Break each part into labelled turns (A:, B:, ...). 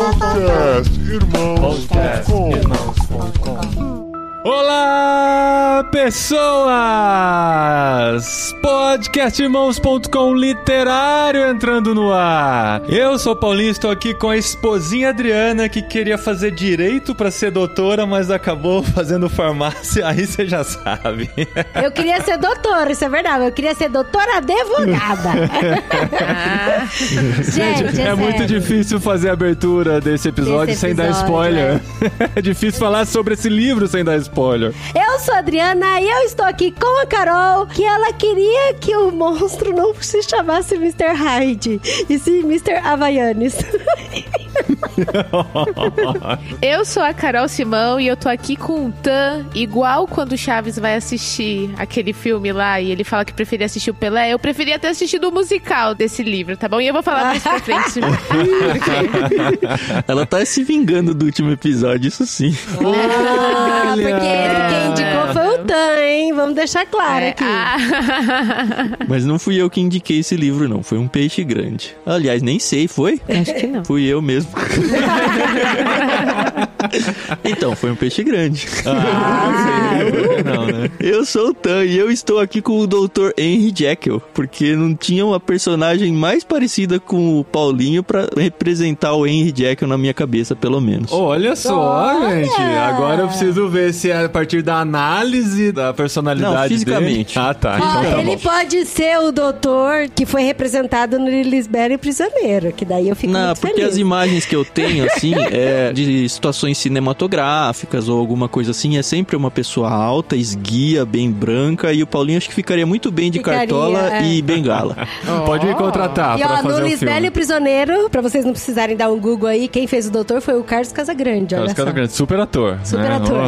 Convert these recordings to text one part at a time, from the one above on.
A: Podcast Irmãos.com
B: Olá, pessoas! Podcastirmãos.com literário entrando no ar. Eu sou Paulinho, estou aqui com a esposinha Adriana que queria fazer direito para ser doutora, mas acabou fazendo farmácia, aí você já sabe.
C: Eu queria ser doutora, isso é verdade. Eu queria ser doutora advogada.
B: Gente, é, muito
C: sério.
B: difícil fazer a abertura desse episódio,
C: Desse
B: sem dar
C: episódio,
B: spoiler. É difícil falar sobre esse livro sem dar spoiler.
C: Eu sou a Adriana e eu estou aqui com a Carol, que ela queria que o monstro não se chamasse Mr. Hyde, e sim Mr. Havaianes.
D: Eu sou a Carol Simão e eu tô aqui com o Tan, igual quando o Chaves vai assistir aquele filme lá e ele fala que preferia assistir o Pelé. Eu preferia ter assistido o musical desse livro, tá bom? E eu vou falar mais pra frente.
E: Ela tá se vingando do último episódio, isso sim.
C: Ah, porque esse quem indicou foi o Tan, hein? Vamos deixar claro
D: É,
C: aqui.
D: ah,
E: Mas não fui eu que indiquei esse livro, não. Foi um peixe grande. Aliás, nem sei, foi?
D: acho que não.
E: Fui eu mesmo. então, foi um peixe grande.
B: Ah, não, né?
E: Eu sou o Tan e eu estou aqui com o Dr. Henry Jekyll, porque não tinha uma personagem mais parecida com o Paulinho pra representar o Henry Jekyll na minha cabeça, pelo menos.
B: Olha só,
C: Olha!
B: gente. Agora eu preciso ver se é a partir da análise da personalidade
E: Não, fisicamente.
B: dele. Ah, tá.
C: Ó,
B: então tá
C: ele
B: bom.
C: pode ser o doutor que foi representado no Lisbelo Prisioneiro, que daí eu fico
E: Não,
C: muito
E: porque
C: feliz.
E: as imagens que eu tenho, assim, é de situações cinematográficas ou alguma coisa assim, é sempre uma pessoa alta, esguia, bem branca, e o Paulinho acho que ficaria muito bem de
C: Ficaria,
E: cartola
C: é.
E: e bengala.
B: Pode me contratar
C: E
B: pra
C: ó, no
B: fazer o
C: Lisbelo
B: filme.
C: Prisioneiro, pra vocês não precisarem dar um Google aí, quem fez o doutor foi o Carlos Casagrande, olha
B: Carlos
C: só.
B: Casagrande, super ator.
C: Super
B: né?
C: ator.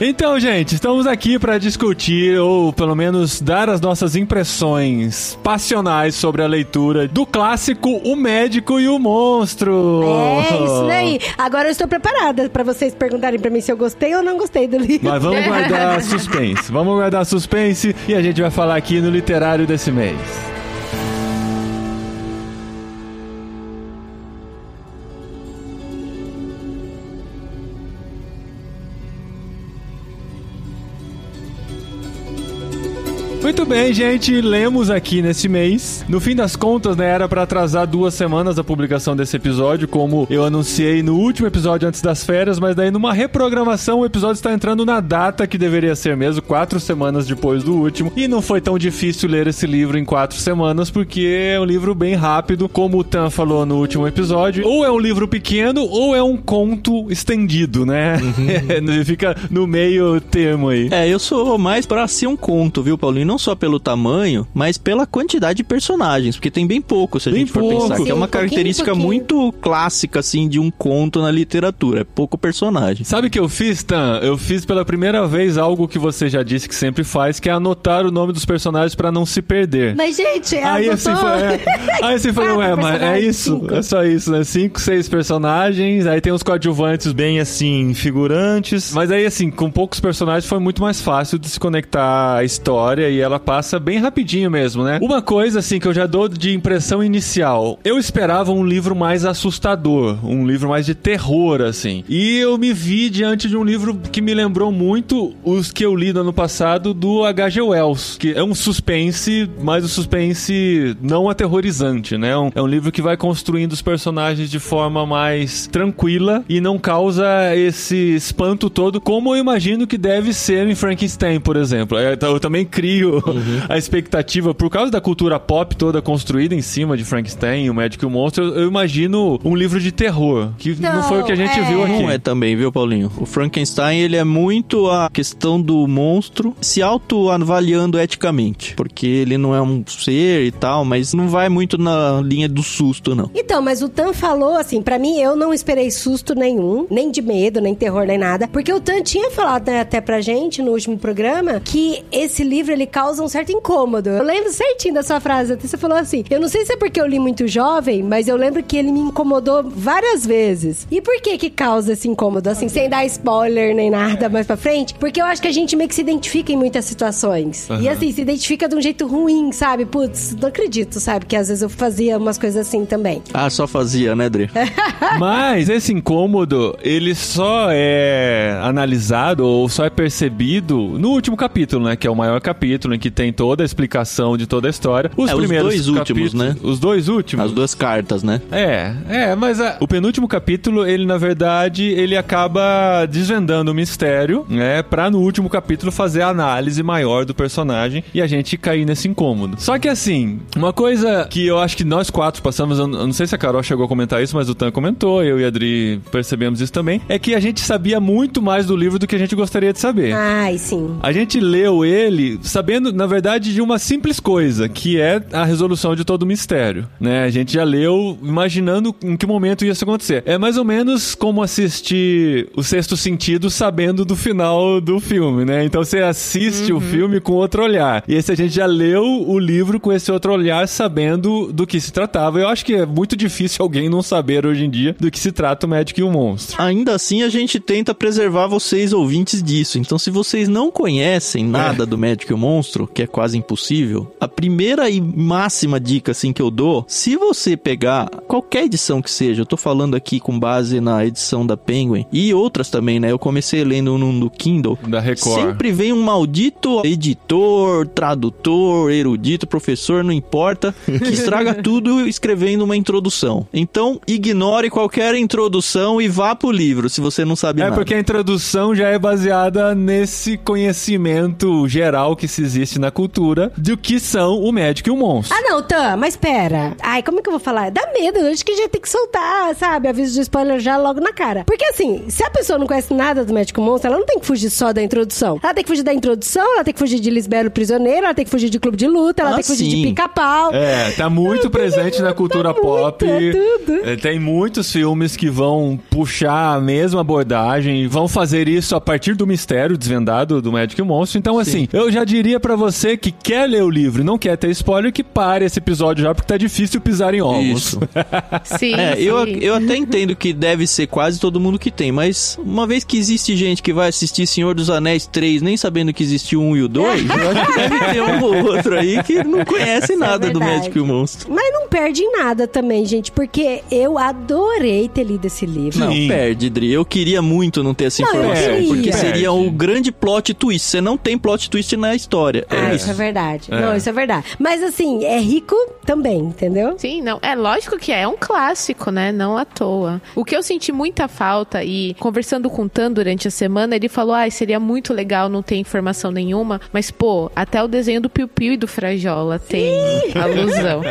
B: então, gente, estamos aqui para discutir, ou pelo menos dar as nossas impressões passionais sobre a leitura do clássico O Médico e o Monstro.
C: É, isso daí. Agora eu estou preparada pra vocês perguntarem pra mim se eu gostei ou não gostei do livro.
B: Mas vamos guardar suspense. Vamos guardar suspense e a gente vai falar aqui no literário desse mês. Muito bem, gente, lemos aqui nesse mês. No fim das contas, né, era pra atrasar duas semanas a publicação desse episódio, como eu anunciei no último episódio antes das férias, mas daí numa reprogramação o episódio está entrando na data que deveria ser mesmo, quatro semanas depois do último. E não foi tão difícil ler esse livro em quatro semanas, porque é um livro bem rápido, como o Tan falou no último episódio. Ou é um livro pequeno, ou é um conto estendido, né? Fica no meio termo aí.
E: É, eu sou mais pra ser um conto, viu, Paulinho? Não só pelo tamanho, mas pela quantidade de personagens, porque tem bem pouco, se a
B: Bem
E: gente for
B: pouco.
E: pensar.
C: Sim,
E: que é uma
C: um pouquinho,
E: característica
C: pouquinho.
E: muito clássica, assim, de um conto na literatura. É pouco personagem.
B: Sabe o que eu fiz, Tan? Eu fiz pela primeira vez algo que você já disse que sempre faz, que é anotar o nome dos personagens pra não se perder.
C: Mas, gente, ela
B: Aí assim foi, é. aí assim foi, ué, mas é isso,
C: cinco.
B: é só isso, né? Cinco, seis personagens, aí tem uns coadjuvantes bem assim, figurantes, mas aí assim, com poucos personagens foi muito mais fácil de se conectar à história e ela passa bem rapidinho mesmo, né? Uma coisa assim que eu já dou de impressão inicial, eu esperava um livro mais assustador, um livro mais de terror assim. E eu me vi diante de um livro que me lembrou muito os que eu li no ano passado do H.G. Wells, que é um suspense, mas o suspense não aterrorizante, né? Um- é um livro que vai construindo os personagens de forma mais tranquila e não causa esse espanto todo, como eu imagino que deve ser em Frankenstein, por exemplo. É, então Eu também crio a expectativa, por causa da cultura pop toda construída em cima de Frankenstein, o Médico e o Monstro, eu imagino um livro de terror, que não,
C: Não,
B: foi o que a gente
C: é.
B: viu aqui.
E: Não é também, viu, Paulinho? O Frankenstein, ele é muito a questão do monstro se autoavaliando eticamente. Porque ele não é um ser e tal, mas não vai muito na linha do susto, não.
C: Então, mas o Tan falou assim, pra mim eu não esperei susto nenhum, nem de medo, nem terror, nem nada, porque o Tan tinha falado né, até pra gente no último programa que esse livro ele causa causa um certo incômodo. Eu lembro certinho da sua frase, até você falou assim, eu não sei se é porque eu li muito jovem, mas eu lembro que ele me incomodou várias vezes. E por que que causa esse incômodo? Assim, sem dar spoiler nem nada mais pra frente, porque eu acho que a gente meio que se identifica em muitas situações. E assim, se identifica de um jeito ruim, sabe? Putz, não acredito, sabe? Que às vezes eu fazia umas coisas assim também.
E: Ah, só fazia, né, Dre?
B: Mas esse incômodo, ele só é analisado ou só é percebido no último capítulo, né? Que é o maior capítulo, em que tem toda a explicação de toda a história. Os
E: É, os
B: primeiros
E: dois últimos, né?
B: Os dois últimos.
E: As duas cartas, né?
B: É, é, mas a- o penúltimo capítulo, ele na verdade, ele acaba desvendando o mistério, né, pra no último capítulo fazer a análise maior do personagem e a gente cair nesse incômodo. Só que assim, uma coisa que eu acho que nós quatro passamos, eu não sei se a Carol chegou a comentar isso, mas o Tan comentou, eu e a Adri percebemos isso também, é que a gente sabia muito mais do livro do que a gente gostaria de saber.
C: Ai, sim.
B: A gente leu ele sabendo, na verdade, de uma simples coisa, que é a resolução de todo o mistério, né? A gente já leu imaginando em que momento ia isso acontecer. É mais ou menos como assistir O Sexto Sentido sabendo do final do filme, né? Então você assiste o filme com outro olhar. E esse a gente já leu o livro com esse outro olhar sabendo do que se tratava. Eu acho que é muito difícil alguém não saber hoje em dia do que se trata o médico e o monstro.
E: Ainda assim, a gente tenta preservar vocês ouvintes disso. Então, se vocês não conhecem nada do Médico e o Monstro, que é quase impossível, a primeira e máxima dica assim que eu dou, se você pegar qualquer edição que seja, eu tô falando aqui com base na edição da Penguin e outras também, né? Eu comecei lendo um no Kindle.
B: Da Record.
E: Sempre vem um maldito editor, tradutor, erudito, professor, não importa, que estraga tudo escrevendo uma introdução. Então, ignore qualquer introdução e vá pro livro, se você não sabe
B: É
E: nada.
B: porque a introdução já é baseada nesse conhecimento geral que se existe na cultura do que são o médico e o monstro.
C: Ah, não, Tam, mas pera. Ai, como é que eu vou falar? Dá medo, eu acho que já tem que soltar, sabe? Aviso de spoiler já logo na cara. Porque assim, se a pessoa não conhece nada do Médico Monstro, ela não tem que fugir só da introdução. Ela tem que fugir da introdução, ela tem que fugir de Lisbelo Prisioneiro, ela tem que fugir de Clube de Luta, ela
E: Ah,
C: tem que fugir de
E: sim.
C: pica-pau.
B: É, tá muito presente na cultura
C: Tá muito,
B: pop.
C: é tudo.
B: É, Tem muitos filmes que vão puxar a mesma abordagem e vão fazer isso a partir do mistério desvendado do Médico e o Monstro. Então, assim, eu já diria pra você que quer ler o livro e não quer ter spoiler que pare esse episódio já, porque tá difícil pisar em ovos.
E: Isso.
D: Sim,
E: É,
D: sim.
E: eu, eu até entendo que deve ser quase todo mundo que tem, mas uma vez que existe gente que vai assistir Senhor dos Anéis 3 nem sabendo que existe o 1 e o 2, eu acho que deve ter um ou outro aí que não conhece
C: Isso é
E: nada do. Médico e o Monstro.
C: Mas não perde em nada também, gente, porque eu adorei ter lido esse livro.
E: Não,
B: Sim.
E: perde, Dri. Eu queria muito não ter essa
C: Não,
E: informação, porque seria o grande plot twist. Você não tem plot twist na história. É
C: Ah,
E: isso.
C: é verdade.
B: É.
C: Não, isso é verdade. Mas assim, é rico também, entendeu?
D: Sim, não. É lógico que é um clássico, né? Não à toa. O que eu senti muita falta e conversando com o Tan durante a semana, ele falou: ah, seria muito legal não ter informação nenhuma, mas pô, até o desenho do Piu Piu e do Frajola tem alusão.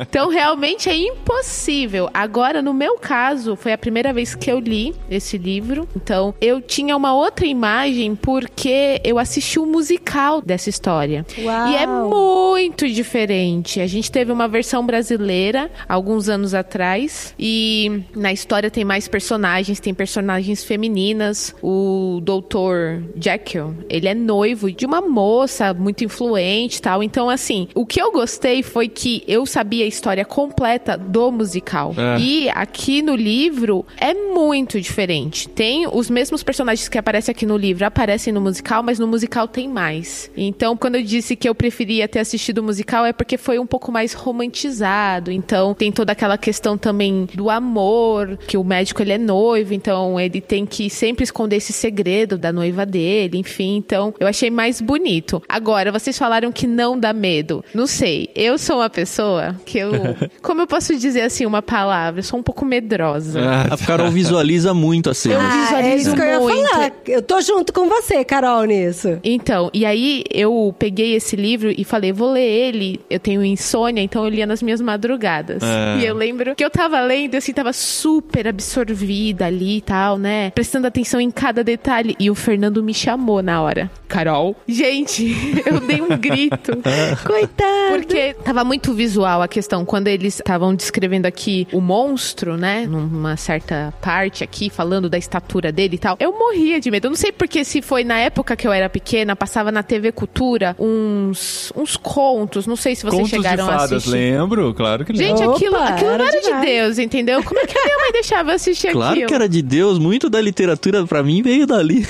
D: Então realmente é impossível. Agora, no meu caso, foi a primeira vez que eu li esse livro. Então, eu tinha uma outra imagem porque eu assisti o musical dessa história.
C: Uau.
D: E é muito diferente. A gente teve uma versão brasileira alguns anos atrás e na história tem mais personagens, tem personagens femininas. O doutor Jekyll, ele é noivo de uma moça muito influente, e tal. Então assim, o que eu gostei foi que eu sabia a história completa do musical.
B: É.
D: E aqui no livro é muito diferente. Tem os mesmos personagens que aparecem aqui no livro, aparecem no musical, mas no musical tem mais. Então, quando eu disse que eu preferia ter assistido o musical, é porque foi um pouco mais romantizado. Então, tem toda aquela questão também do amor, que o médico ele é noivo, então ele tem que sempre esconder esse segredo da noiva dele, enfim. Então, eu achei mais bonito. Agora, vocês falaram que não dá medo. Não sei, eu sou uma pessoa que eu. Como eu posso dizer assim uma palavra? Eu sou um pouco medrosa.
B: Ah,
E: A Carol visualiza muito a cena.
D: Eu
C: Ah, é
D: visualizo
C: isso que eu ia
D: muito.
C: falar. Eu tô junto com você, Carol, nisso.
D: Então, e aí eu peguei esse livro e falei, vou ler ele. Eu tenho insônia, então eu lia nas minhas madrugadas.
B: É.
D: E eu lembro que eu tava lendo, assim, tava super absorvida ali e tal, né? Prestando atenção em cada detalhe. E o Fernando me chamou na hora. Carol? Gente, eu dei um grito.
C: Coitado.
D: Porque tava muito visual a questão. Quando eles estavam descrevendo aqui o monstro, né? Numa certa parte aqui, falando da estatura dele e tal. Eu morria de medo. Eu não sei porque se foi na época que eu era pequena, passava na TV Cultura literatura uns, uns contos. Não sei se vocês
B: Contos de
D: chegaram a
B: fadas,
D: assistir.
B: lembro, claro que lembro.
D: Gente,
C: Opa,
D: aquilo, aquilo
C: era
D: não era de. Deus, entendeu? Como é que a minha mãe deixava eu assistir
E: Claro
D: aquilo?
E: que era de Deus, muito da literatura pra mim veio dali.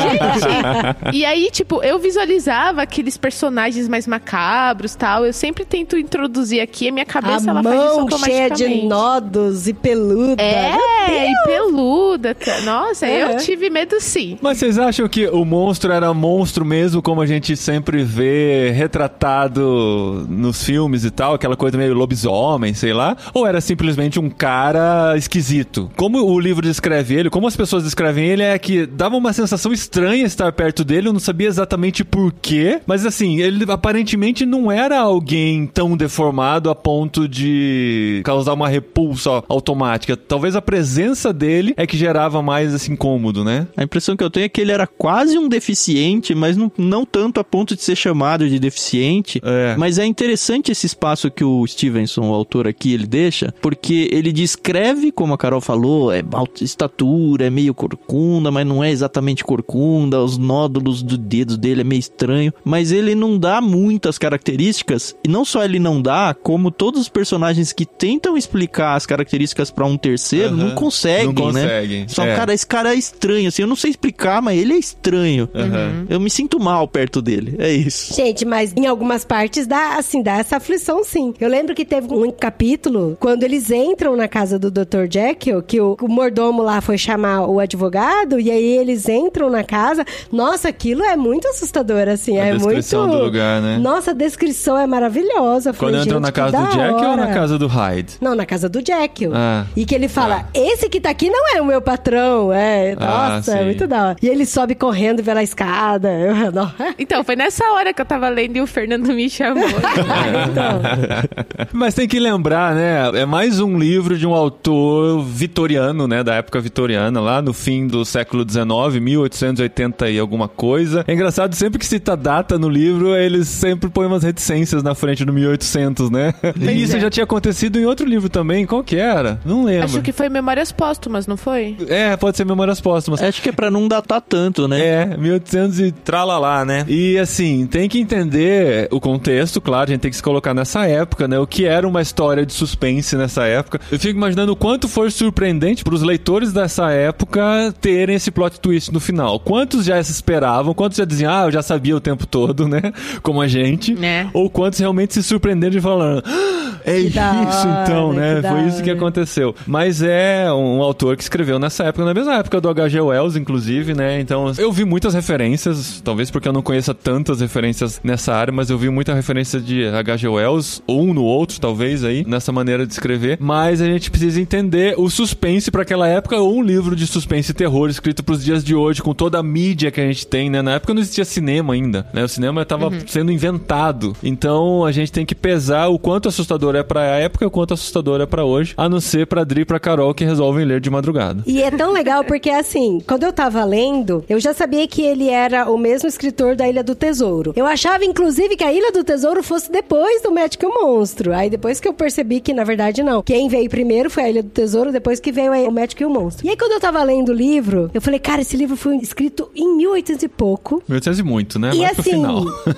D: Gente, e aí, tipo, eu visualizava aqueles personagens mais macabros tal. Eu sempre tento introduzir aqui, a minha cabeça
C: a
D: ela faz isso
C: mão cheia de nodos e peluda.
D: É, e peluda. Nossa, eu
C: Uhum.
D: tive medo sim.
B: Mas vocês acham que o monstro era monstro mesmo, como a gente sempre vê retratado nos filmes e tal, aquela coisa meio lobisomem, sei lá? Ou era simplesmente um cara esquisito? Como o livro descreve ele, como as pessoas descrevem ele, é que dava uma sensação estranha estar perto dele, eu não sabia exatamente porquê, mas assim, ele aparentemente não era alguém tão deformado a ponto de causar uma repulsa automática. Talvez a presença dele é que gerava mais esse incômodo, né?
E: A impressão que eu tenho é que ele era quase um deficiente, mas não, não tanto a ponto de ser chamado de deficiente.
B: É.
E: Mas é interessante esse espaço que o Stevenson, o autor aqui, ele deixa, porque ele descreve, como a Carol falou, é alta estatura, é meio corcunda, mas não é exatamente corcunda, os nódulos dos dedos dele é meio estranho, mas ele não dá muitas características, e não só ele não dá, como todos os personagens que tentam explicar as características pra um terceiro
B: Aham.
E: não conseguem,
B: Não
E: né?
B: conseguem,
E: Só,
B: é.
E: cara, esse cara é estranho, assim, eu não sei explicar, mas ele é estranho.
B: Aham.
E: Eu me sinto mal perto dele, é isso.
C: Gente, mas em algumas partes dá, assim, dá essa aflição, sim. Eu lembro que teve um capítulo, quando eles entram na casa do Dr. Jekyll, que o, o mordomo lá foi chamar o advogado, e aí eles entram na casa. Nossa, aquilo é muito assustador, assim.
B: A
C: é
B: descrição
C: muito...
B: do lugar, né?
C: Nossa, a descrição é maravilhosa.
B: Quando
C: falei,
B: entram na casa do Jack ou na casa do Hyde?
C: Não, na casa do Jekyll.
B: Ah.
C: E que ele fala, esse que tá aqui não é o meu patrão. É,
B: Ah,
C: nossa, é muito da hora. E ele sobe correndo pela escada. Eu.
D: Então, foi nessa hora que eu tava lendo e o Fernando me chamou.
C: então,
B: Mas tem que lembrar, né? É mais um livro de um autor vitoriano, né? Da época vitoriana, lá no fim do século XIX, 1880 e alguma coisa. É engraçado, sempre que cita data no livro, eles sempre põem umas reticências na frente do 1800, né? E isso
D: é.
B: já tinha acontecido em outro livro também. Qual que era? Não lembro.
D: Acho que foi Memórias Póstumas, não foi?
B: É, pode ser Memórias Póstumas.
E: Acho que é pra não datar tanto, né?
B: É, 1800 e tralalá, né? E assim, tem que entender o contexto, claro, a gente tem que se colocar nessa época, né? O que era uma história de suspense nessa época. Eu fico imaginando o quanto foi surpreendente pros leitores dessa época terem esse plot twist no final. Quantos já se esperavam, quantos já diziam, ah, eu já sabia o tempo todo, né? Como a gente.
D: Né?
B: Ou quantos realmente se surpreenderam de falar, "Ah, é
C: Que
B: isso
C: da
B: então,
C: hora,
B: né?
C: que
B: Foi isso que
C: hora.
B: aconteceu. Mas é um autor que escreveu nessa época, na mesma época do H.G. Wells, inclusive, né? Então, eu vi muitas referências, talvez porque eu não conheça tantas referências nessa área, mas eu vi muita referência de H.G. Wells, ou um no outro, talvez, aí, nessa maneira de escrever. Mas a gente precisa entender o suspense para aquela época, ou um livro de suspense e terror escrito pros dias de hoje, com toda a mídia que a gente tem, né? Na época não existia cinema ainda, né? O cinema estava sendo inventado. Então, a gente tem que pesar o quanto assustador é pra época e o quanto assustador é pra hoje, a não ser pra Dri e pra Carol que resolvem ler de madrugada.
C: E é tão legal porque, assim, quando eu tava lendo, eu já sabia que ele era o mesmo escritor da Ilha do Tesouro. Eu achava, inclusive, que a Ilha do Tesouro fosse depois do Médico e o Monstro. Aí depois que eu percebi que, na verdade, não. Quem veio primeiro foi a Ilha do Tesouro, depois que veio o Médico e o Monstro. E aí, quando eu tava lendo o livro, eu falei, cara, esse livro foi escrito em 1800 e pouco.
B: 1800 e muito, né?
C: E
B: Mais pro
C: assim,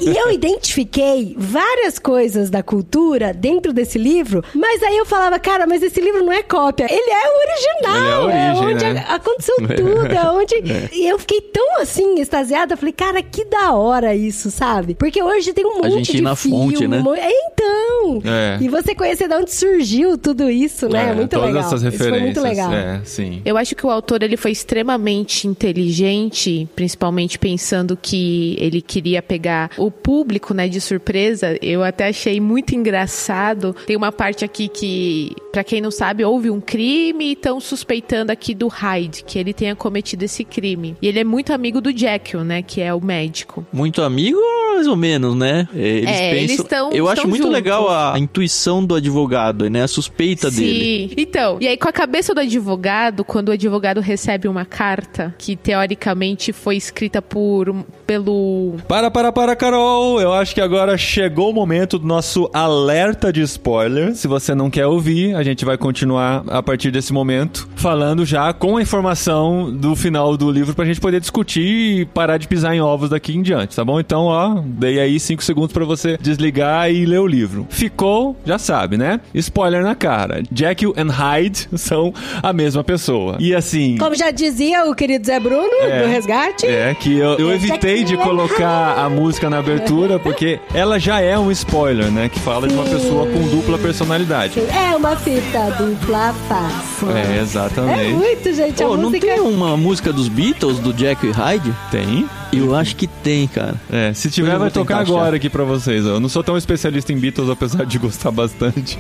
C: e eu identifiquei várias coisas da cultura dentro desse livro, mas aí eu falava, cara, mas esse livro não é cópia, ele é o original,
B: Ele é a origem,
C: onde
B: né?
C: aconteceu tudo, é onde... E eu fiquei tão assim, extasiada, falei, cara, que da hora isso, sabe? Porque hoje tem um monte
E: gente ir
C: de
E: na
C: filme,
E: fonte, né?
C: um monte- É, então!
B: É.
C: E você conhecer de onde surgiu tudo isso, né? É, muito
B: todas
C: legal.
B: essas
C: Isso
B: referências.
C: foi muito legal.
B: É, sim.
D: Eu acho que o autor ele foi extremamente inteligente, principalmente pensando que ele queria pegar o público, né, de surpresa. Eu até achei muito engraçado. Tem uma parte aqui que, pra quem não sabe, houve um crime e estão suspeitando aqui do Hyde que ele tenha cometido esse crime. E ele é muito amigo do Jekyll, né, que é o médico.
E: Muito amigo, mais ou menos, né? Eles
D: É, eles tão-
E: Eu acho muito
D: juntos.
E: legal a, a intuição do advogado, né? A suspeita dele.
D: Sim. Então, e aí com a cabeça do advogado, quando o advogado recebe uma carta que teoricamente foi escrita por pelo
B: Para, para, para, Carol! Eu acho que agora chegou o momento do nosso alerta de spoiler. Se você não quer ouvir, a gente vai continuar a partir desse momento, falando já com a informação do final do livro pra gente poder discutir e parar de pisar em ovos daqui em diante, tá bom? então, ó, dei aí 5 segundos pra você desligar e ler o livro. Ficou, já sabe, né? Spoiler na cara. Jekyll and Hyde são a mesma pessoa. E assim.
C: Como já dizia o querido Zé Bruno,
B: É.
C: do Resgate.
B: É, que eu, eu
C: É
B: evitei de colocar a música na abertura porque ela já é um spoiler, né? Que fala de uma
C: Sim.
B: pessoa com dupla personalidade.
C: É uma fita dupla face.
B: É,
C: É
B: exatamente.
C: muito, gente. A
E: Pô, não
C: música
E: tem uma música dos Beatles, do Jack e Hyde?
B: Tem?
E: Eu acho que tem, cara.
B: É, se tiver, vai tocar agora aqui pra vocês. Eu não sou tão especialista em Beatles, apesar de gostar bastante.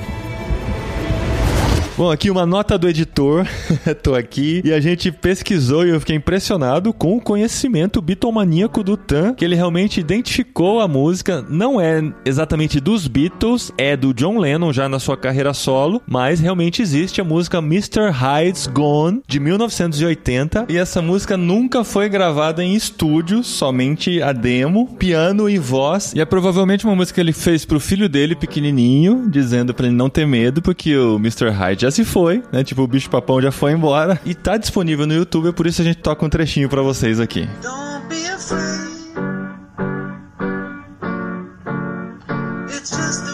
B: Bom, aqui uma nota do editor. Tô aqui. E a gente pesquisou e eu fiquei impressionado com o conhecimento bitomaníaco do Tan, que ele realmente identificou a música. Não é exatamente dos Beatles, é do John Lennon já na sua carreira solo, mas realmente existe a música Mr. Hyde's Gone, de 1980. E essa música nunca foi gravada em estúdio, somente a demo, piano e voz. E é provavelmente uma música que ele fez pro filho dele, pequenininho, dizendo pra ele não ter medo, porque o Mr. Hyde se foi, né? Tipo, o bicho papão já foi embora. E tá disponível no YouTube, é por isso a gente toca um trechinho pra vocês aqui.
F: Don't be afraid. It's just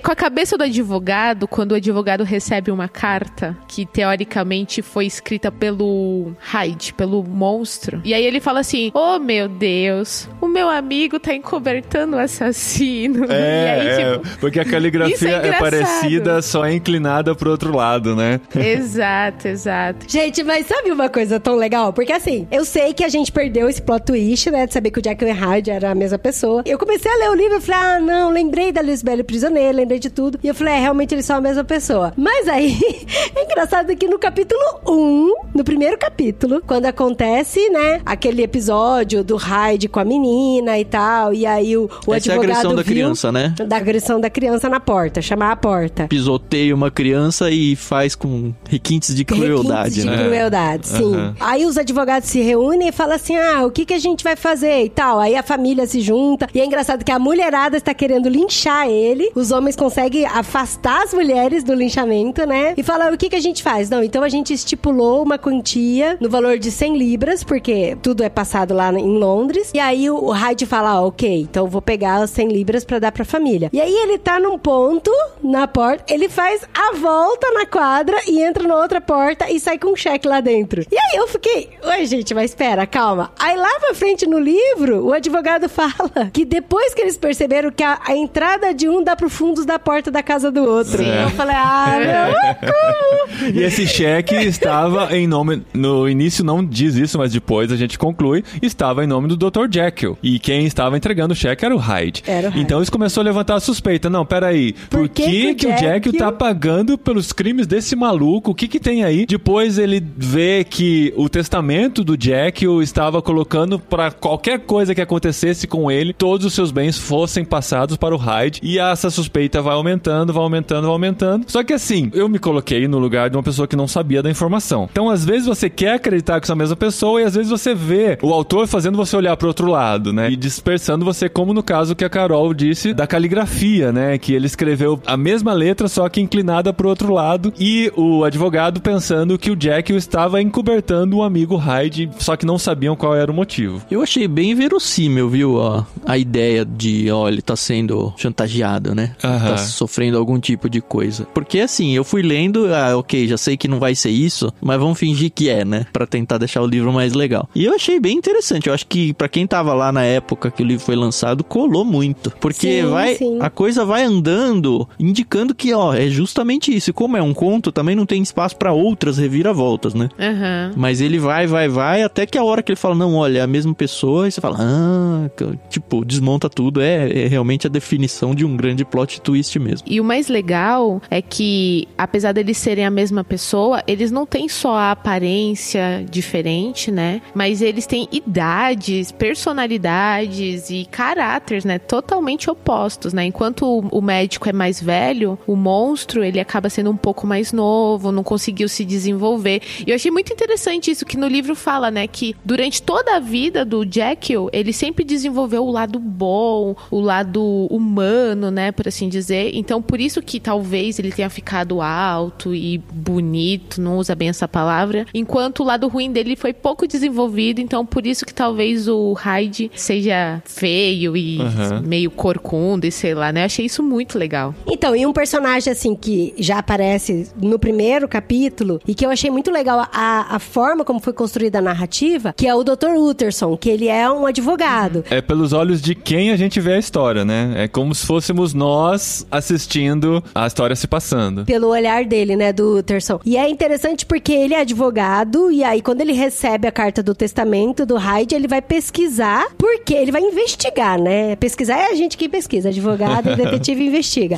D: E aí, com a cabeça do advogado, quando o advogado recebe uma carta que teoricamente foi escrita pelo Hyde, pelo monstro, e aí ele fala assim: Oh meu Deus, o meu amigo tá encobertando o assassino. e aí,
B: É,
D: tipo.
B: porque a caligrafia
D: é
B: é, parecida, só é inclinada pro outro lado, né?
D: Exato, exato.
C: Gente, mas sabe uma coisa tão legal? Porque assim, eu sei que a gente perdeu esse plot twist, né? De saber que o Jack Hyde era a mesma pessoa. Eu comecei a ler o livro e falei, ah, não, lembrei da Lisbeth Prisioneira, lembrei de tudo. E eu falei, é, realmente eles são a mesma pessoa. Mas aí, é engraçado que no capítulo 1, no primeiro capítulo, quando acontece, né, aquele episódio do Hyde com a menina e tal, e aí o, o
E: Essa é a
C: advogado
E: agressão da criança, né?
C: Da agressão da criança na porta, chamar a porta.
E: Pisoteia uma criança e faz com requintes de crueldade,
C: Requintes de
E: né?
C: crueldade, sim.
B: Aham.
C: Aí os advogados se reúnem e falam assim: ah, o que, que a gente vai fazer e tal. Aí a família se junta. E é engraçado que a mulherada está querendo linchar ele. Os homens conseguem afastar as mulheres do linchamento, né? E falam: o que, que a gente faz? Não, então a gente estipulou uma quantia no valor de 100 libras, porque tudo é passado lá em Londres. E aí o, Hyde fala: ah, ok, então vou pegar as 100 libras pra dar pra família. E aí ele tá num ponto na porta, ele faz a volta na quadra e entra na outra porta e sai com um cheque lá dentro. E aí eu fiquei, oi gente, mas espera, calma. Aí lá pra frente no livro, o advogado fala que depois que eles perceberam que a, a entrada de um dá pro fundo da porta da casa do outro.
B: Sim.
C: Eu falei, ah, meu, como?
B: E esse cheque estava em nome. No início não diz isso, mas depois a gente conclui. Estava em nome do Dr. Jekyll. E quem estava entregando o cheque era o Hyde.
C: Era o Hyde.
B: Então isso começou a levantar a suspeita. Não, peraí. Por,
C: Por
B: que,
C: que
B: que, o Jekyll
C: Jekyll
B: tá pagando pelos crimes desse maluco? O que que tem aí? Depois ele vê que o testamento do Jekyll estava colocando para qualquer coisa que acontecesse com ele, todos os seus bens fossem passados para o Hyde. E essa suspeita vai aumentando, vai aumentando, vai aumentando. Só que assim, eu me coloquei no lugar de uma pessoa que não sabia da informação. Então, às vezes você quer acreditar que são a mesma pessoa e às vezes você vê o autor fazendo você olhar para outro lado, né? E dispersando você, como no caso que a Carol disse da caligrafia, né? Que ele escreveu a mesma letra, só que inclinada pro outro lado. E o advogado pensando que o Jekyll estava encobertando o amigo Hyde, só que não sabiam qual era o motivo.
E: Eu achei bem verossímil, viu? ó, a ideia de, ó, ele tá sendo chantageado, né?
B: Aham.
E: tá sofrendo algum tipo de coisa. Porque assim, eu fui lendo, ah, ok, já sei que não vai ser isso, mas vamos fingir que é, né? Pra tentar deixar o livro mais legal. E eu achei bem interessante. Eu acho que pra quem tava lá na época que o livro foi lançado, colou muito. Porque
C: Sim,
E: vai,
C: sim.
E: a coisa vai andando, indicando que, ó, é justamente isso. E como é um conto, também não tem espaço pra outras reviravoltas, né?
D: Aham.
E: Mas ele vai, vai, vai, até que a hora que ele fala, não, olha, é a mesma pessoa, e você fala, ah, tipo, desmonta tudo. É, é realmente a definição de um grande plot twist mesmo.
D: E o mais legal é que, apesar deles serem a mesma pessoa, eles não têm só a aparência diferente, né? Mas eles têm idades, personalidades e caráteres, né? Totalmente opostos, né? Enquanto o, médico é mais velho, o monstro, ele acaba sendo um pouco mais novo, não conseguiu se desenvolver. E eu achei muito interessante isso que no livro fala, né? Que durante toda a vida do Jekyll, ele sempre desenvolveu o lado bom, o lado humano, né? Por assim dizer. Então, por isso que talvez ele tenha ficado alto e bonito, não usa bem essa palavra. Enquanto o lado ruim dele foi pouco desenvolvido. Então, por isso que talvez o Hyde seja feio e
B: Aham.
D: meio corcunda e sei lá, né? Eu achei isso muito legal.
C: Então, e um personagem assim que já aparece no primeiro capítulo e que eu achei muito legal a, a forma como foi construída a narrativa, que é o Dr. Utterson, que ele é um advogado.
B: É pelos olhos de quem a gente vê a história, né? É como se fôssemos nós assistindo a história se passando.
C: Pelo olhar dele, né, do Utterson. E é interessante porque ele é advogado, e aí quando ele recebe a carta do testamento do Hyde, ele vai pesquisar, porque ele vai investigar, né? Pesquisar é a gente que pesquisa, advogado e detetive investiga.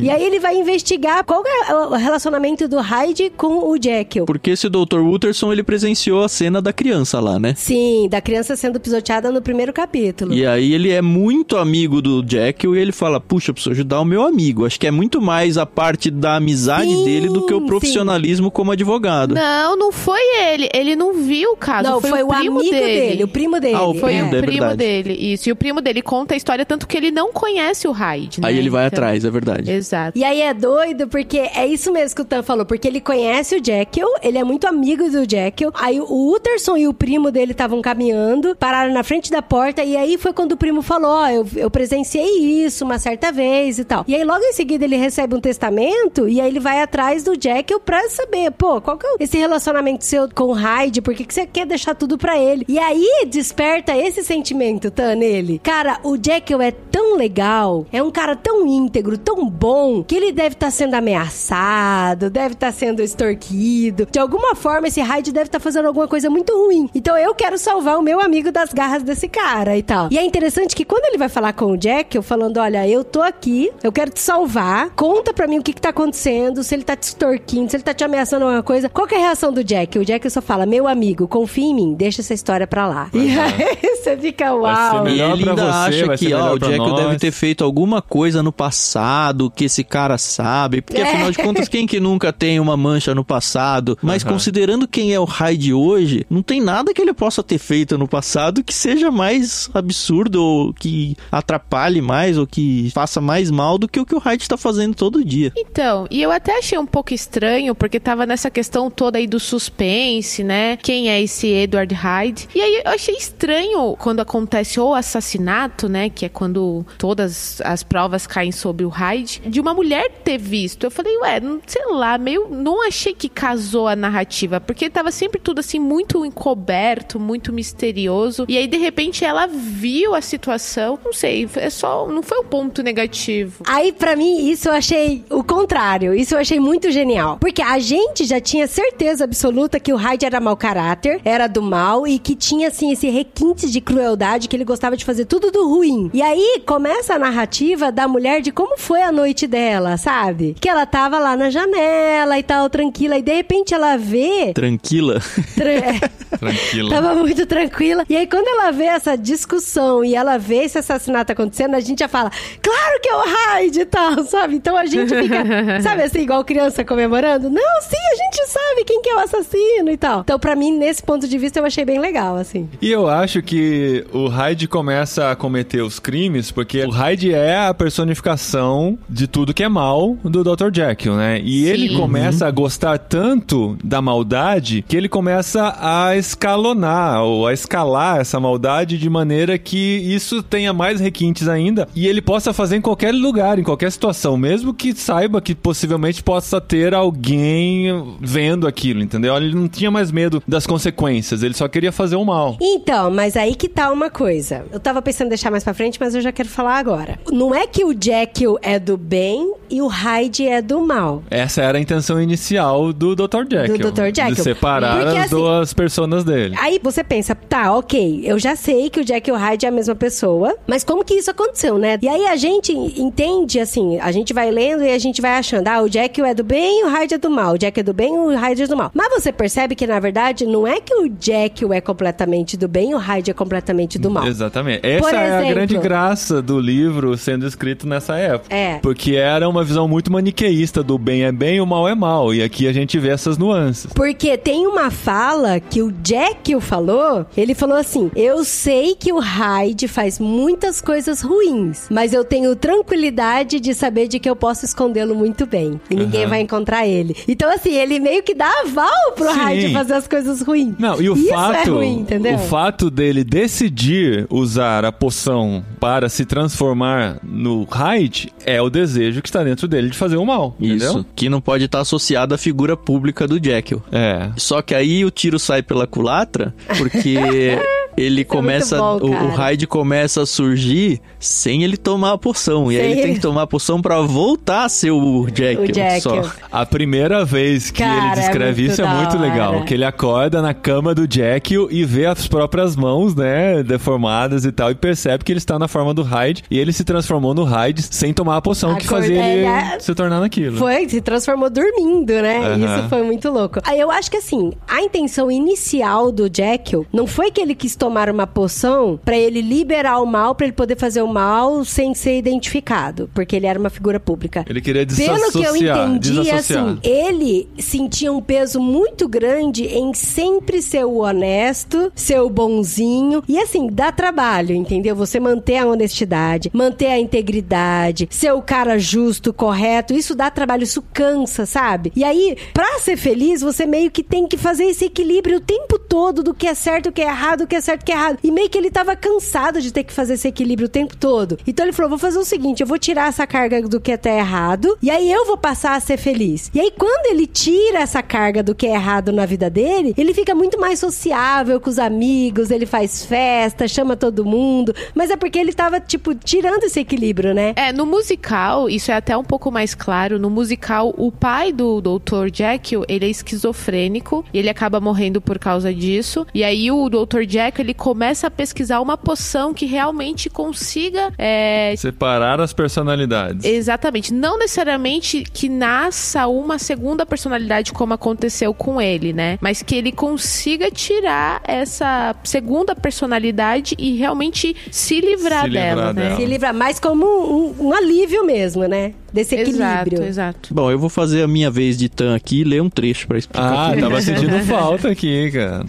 C: E aí ele vai investigar qual é o relacionamento do Hyde com o Jekyll.
E: Porque esse Dr. Utterson, ele presenciou a cena da criança lá, né?
C: Sim, da criança sendo pisoteada no primeiro capítulo.
E: E aí ele é muito amigo do Jekyll e ele fala, puxa, preciso ajudar o meu amigo. Acho que é muito mais a parte da amizade
C: Sim,
E: dele do que o
C: sim.
E: profissionalismo como advogado.
D: Não, não foi ele. Ele não viu o caso.
C: Não,
D: foi,
C: foi,
D: o
C: o,
D: primo
C: amigo
D: dele.
C: dele. o primo dele.
E: Ah, o
D: Foi
E: primo,
D: o
E: é
D: primo
E: verdade.
D: dele, isso. E o primo dele conta a história, tanto que ele não conhece o Hyde, né?
E: Aí ele vai
D: Então-
E: atrás, é verdade.
D: Exato.
C: E aí é doido porque é isso mesmo que o Tan falou, porque ele conhece o Jekyll, ele é muito amigo do Jekyll. Aí o Utterson e o primo dele estavam caminhando, pararam na frente da porta e aí foi quando o primo falou: "Ó, eu, eu presenciei isso uma certa vez e tal". E aí logo em seguida ele recebe um testamento e aí ele vai atrás do Jekyll pra saber, pô, qual que é esse relacionamento seu com o Hyde? Por que que você quer deixar tudo pra ele? E aí desperta esse sentimento, Tan, nele. Cara, o Jekyll é tão legal, é um cara tão íntegro, tão bom, que ele deve estar sendo ameaçado, deve estar sendo extorquido. De alguma forma, esse Hyde deve estar fazendo alguma coisa muito ruim. Então eu quero salvar o meu amigo das garras desse cara e tal. E é interessante que quando ele vai falar com o Jekyll, falando: Olha, eu tô aqui, eu quero te salvar, conta pra mim o que que tá acontecendo, se ele tá te extorquindo, se ele tá te ameaçando alguma coisa. Qual que é a reação do Jekyll? O Jekyll só fala: Meu amigo, confia em mim, deixa essa história pra lá. E aí você fica,
B: Vai ser
C: uau.
E: E ele
B: pra
E: ainda
B: você,
E: acha que ó, o Jekyll
B: nós.
E: deve ter feito alguma coisa no passado que esse cara sabe. Porque afinal de contas, quem que nunca tem uma mancha no passado? Mas
B: Aham.
E: considerando quem é o Hyde hoje, não tem nada que ele possa ter feito no passado que seja mais absurdo ou que atrapalhe mais ou que faça mais mal do que o que o Hyde tá fazendo todo dia.
D: Então, e eu até achei um pouco estranho, porque tava nessa questão toda aí do suspense, né? Quem é esse Edward Hyde? E aí eu achei estranho quando acontece o assassinato, né? Que é quando todas as provas caem sobre o Hyde, de uma mulher ter visto. Eu falei, ué, não sei lá, meio. Não achei que casou a narrativa, porque tava sempre tudo assim muito encoberto, muito misterioso. E aí, de repente, ela viu a situação. Não sei, é só. Não foi um ponto negativo.
C: Aí, pra mim, isso eu achei o contrário. Isso eu achei muito genial. Porque a gente já tinha certeza absoluta que o Hyde era mau caráter, era do mal e que tinha, assim, esse requinte de crueldade, que ele gostava de fazer tudo do ruim. E aí começa a narrativa da mulher de como foi a noite dela, sabe? Que ela tava lá na janela e tal, tranquila. E de repente ela vê.
E: Tranquila.
C: tra-
B: Tranquila.
C: Tava muito tranquila. E aí, quando ela vê essa discussão e ela vê esse assassinato acontecendo, a gente já fala, claro que é o Hyde e tal, sabe? Então a gente fica, sabe assim, igual criança comemorando? Não, sim, a gente sabe quem que é o assassino e tal. Então, pra mim, nesse ponto de vista, eu achei bem legal, assim.
B: E eu acho que o Hyde começa a cometer os crimes porque o Hyde é a personificação de tudo que é mal do Dr. Jekyll, né? E ele
D: Sim.
B: começa a gostar tanto da maldade que ele começa a escalonar ou a escalar essa maldade de maneira que isso tenha mais requintes ainda e ele possa fazer em qualquer lugar, em qualquer situação, mesmo que saiba que possivelmente possa ter alguém vendo aquilo, entendeu? Ele não tinha mais medo das consequências, ele só queria fazer o mal.
C: Então, mas aí que tá uma coisa. Eu tava pensando em deixar mais pra frente, mas eu já quero falar agora. Não é que o Jekyll é do bem e o Hyde é do mal.
B: Essa era a intenção inicial do Dr. Jekyll.
C: Do Dr. Jekyll.
B: De separar
C: Porque,
B: as
C: assim,
B: duas personas dele.
C: Aí você pensa, tá, ok, eu já sei que o Jack e o Hyde é a mesma pessoa, mas como que isso aconteceu, né? E aí a gente entende, assim, a gente vai lendo e a gente vai achando, ah, o Jack é do bem e o Hyde é do mal, o Jack é do bem e o Hyde é do mal. Mas você percebe que, na verdade, não é que o Jack é completamente do bem e o Hyde é completamente do mal.
B: Exatamente. Essa é a grande graça do livro sendo escrito nessa época.
C: É.
B: Porque era uma visão muito maniqueísta do bem é bem e o mal é mal. E aqui a gente vê essas nuances.
C: Porque tem uma fala que o Jekyll falou, ele falou assim: Eu sei que o Hyde faz muitas coisas ruins, mas eu tenho tranquilidade de saber de que eu posso escondê-lo muito bem. E ninguém
B: Aham.
C: vai encontrar ele. Então, assim, ele meio que dá aval pro. Hyde fazer as coisas ruins.
B: Não, e o
C: Isso
B: fato,
C: é ruim, entendeu?
B: o fato dele decidir usar a poção para se transformar no Hyde é o desejo que está dentro dele de fazer o mal,
E: Isso.
B: entendeu?
E: Que não pode estar associado à figura pública do Jekyll.
B: É.
E: Só que aí o tiro sai pela culatra, porque ele começa.
C: é bom,
E: o, Hyde começa a surgir sem ele tomar a poção. E aí
C: Sem
E: ele tem
C: ele-
E: que tomar a poção pra voltar a ser o Jekyll. Só.
B: A primeira vez que
C: Cara,
B: ele
C: é
B: descreve
C: muito
B: isso é muito
C: hora.
B: legal. Que ele acorda na cama do Jekyll e vê as próprias mãos, né, deformadas e tal, e percebe que ele está na forma do Hyde e ele se transformou no Hyde sem tomar a poção que
C: Acorda-
B: fazia ele
C: é, é.
B: se tornar naquilo.
C: Foi, se transformou dormindo, né?
B: Aham.
C: Isso foi muito louco. Aí eu acho que assim, a intenção inicial do Jekyll não foi que ele quis tomar uma poção pra ele liberar o mal, pra ele poder fazer o mal sem ser identificado, porque ele era uma figura pública.
B: Ele queria
C: Pelo que eu
B: desassociar,
C: entendi,
B: desassociar.
C: assim, ele sentia um peso muito grande em sempre ser o honesto, ser o bonzinho. E assim, dá trabalho, entendeu? Você manter a honestidade, manter a integridade, ser o cara justo, correto. Isso dá trabalho, isso cansa, sabe? E aí, pra ser feliz, você meio que tem que fazer esse equilíbrio o tempo todo do que é certo, o que é errado, o que é certo, o que é errado. E meio que ele tava cansado de ter que fazer esse equilíbrio o tempo todo. Então ele falou: vou fazer o seguinte, eu vou tirar essa carga do que é errado, e aí eu vou passar a ser feliz. E aí, quando ele tira essa carga do que é errado na vida dele, ele fica muito mais sociável com os amigos, ele faz festa, chama todo mundo. Mas é porque ele tava, tipo, tirando esse equilíbrio, né?
D: É, no musical, isso é até um pouco mais claro. No musical, o pai do Dr. Jekyll, ele é esquizofrênico e ele acaba morrendo por causa disso. E aí o Dr. Jekyll, ele começa a pesquisar uma poção que realmente consiga é,
B: Separar as personalidades.
D: Exatamente. Não necessariamente que nasça uma segunda personalidade como aconteceu com ele, né? Mas que ele consiga tirar essa segunda personalidade e realmente se livrar
B: Se livrar
D: dela, né?
B: dela.
C: Se livra mais como um, um alívio mesmo, né? Desse equilíbrio.
D: Exato, exato.
E: Bom, eu vou fazer a minha vez de Tan aqui e ler um trecho pra explicar.
B: Ah,
E: tudo
B: tava sentindo falta aqui, cara.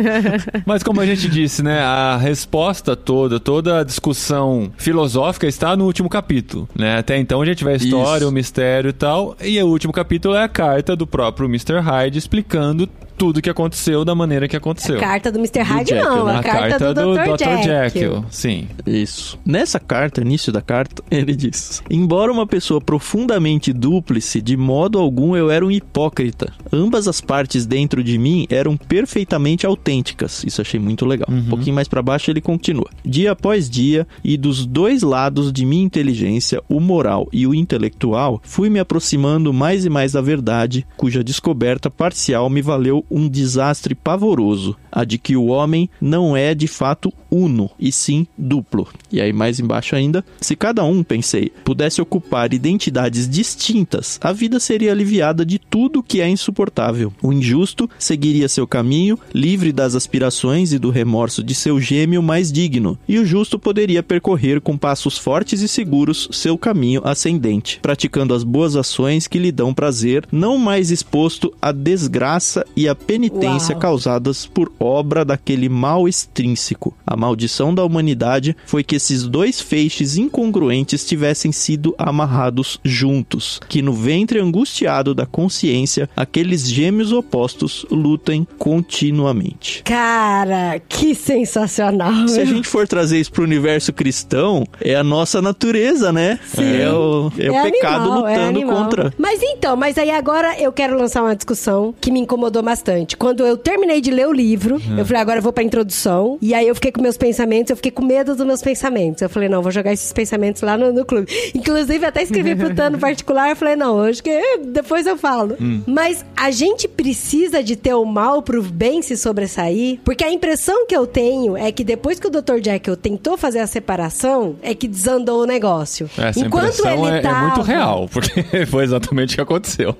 B: Mas como a gente disse, né, a resposta toda, toda a discussão filosófica está no último capítulo, né? Até então a gente vê a história,
E: Isso.
B: o mistério e tal, e o último capítulo é a carta do próprio Mr. Hyde explicando tudo que aconteceu da maneira que aconteceu.
C: A carta do Mr. Hyde, não.
E: né?
C: A, carta, do, Dr. Jekyll.
B: Sim.
E: Isso. Nessa carta, início da carta, ele diz: Embora uma pessoa profundamente dúplice, de modo algum eu era um hipócrita. Ambas as partes dentro de mim eram perfeitamente autênticas. Isso achei muito legal. Um pouquinho mais pra baixo ele continua: Dia após dia, e dos dois lados de minha inteligência, o moral e o intelectual, fui me aproximando mais e mais da verdade, cuja descoberta parcial me valeu um desastre pavoroso, a de que o homem não é de fato uno, e sim duplo. E aí mais embaixo ainda, se cada um, pensei, pudesse ocupar identidades distintas, a vida seria aliviada de tudo que é insuportável. O injusto seguiria seu caminho, livre das aspirações e do remorso de seu gêmeo mais digno, e o justo poderia percorrer com passos fortes e seguros seu caminho ascendente, praticando as boas ações que lhe dão prazer, não mais exposto à desgraça e à penitência
C: Uau.
E: causadas por obra daquele mal extrínseco. A maldição da humanidade foi que esses dois feixes incongruentes tivessem sido amarrados juntos, que no ventre angustiado da consciência aqueles gêmeos opostos lutem continuamente.
C: Cara, que sensacional.
E: Se a gente for trazer isso pro universo cristão, é a nossa natureza, né?
C: Sim.
E: É o, é o pecado
C: animal, é
E: lutando
C: animal.
E: contra.
C: Mas então, mas aí agora eu quero lançar uma discussão que me incomodou bastante. Quando eu terminei de ler o livro, eu falei, agora eu vou pra introdução. E aí eu fiquei com meus pensamentos, eu fiquei com medo dos meus pensamentos. Eu falei, não, vou jogar esses pensamentos lá no, no clube. Inclusive, até escrevi pro Tano particular, eu falei, não, hoje que depois eu falo. Mas a gente precisa de ter o mal pro bem se sobressair, porque a impressão que eu tenho é que depois que o Dr. Jekyll tentou fazer a separação, é que desandou o negócio.
B: Essa
C: Enquanto ele
B: é, é
C: tava-
B: muito real, porque foi exatamente o que aconteceu.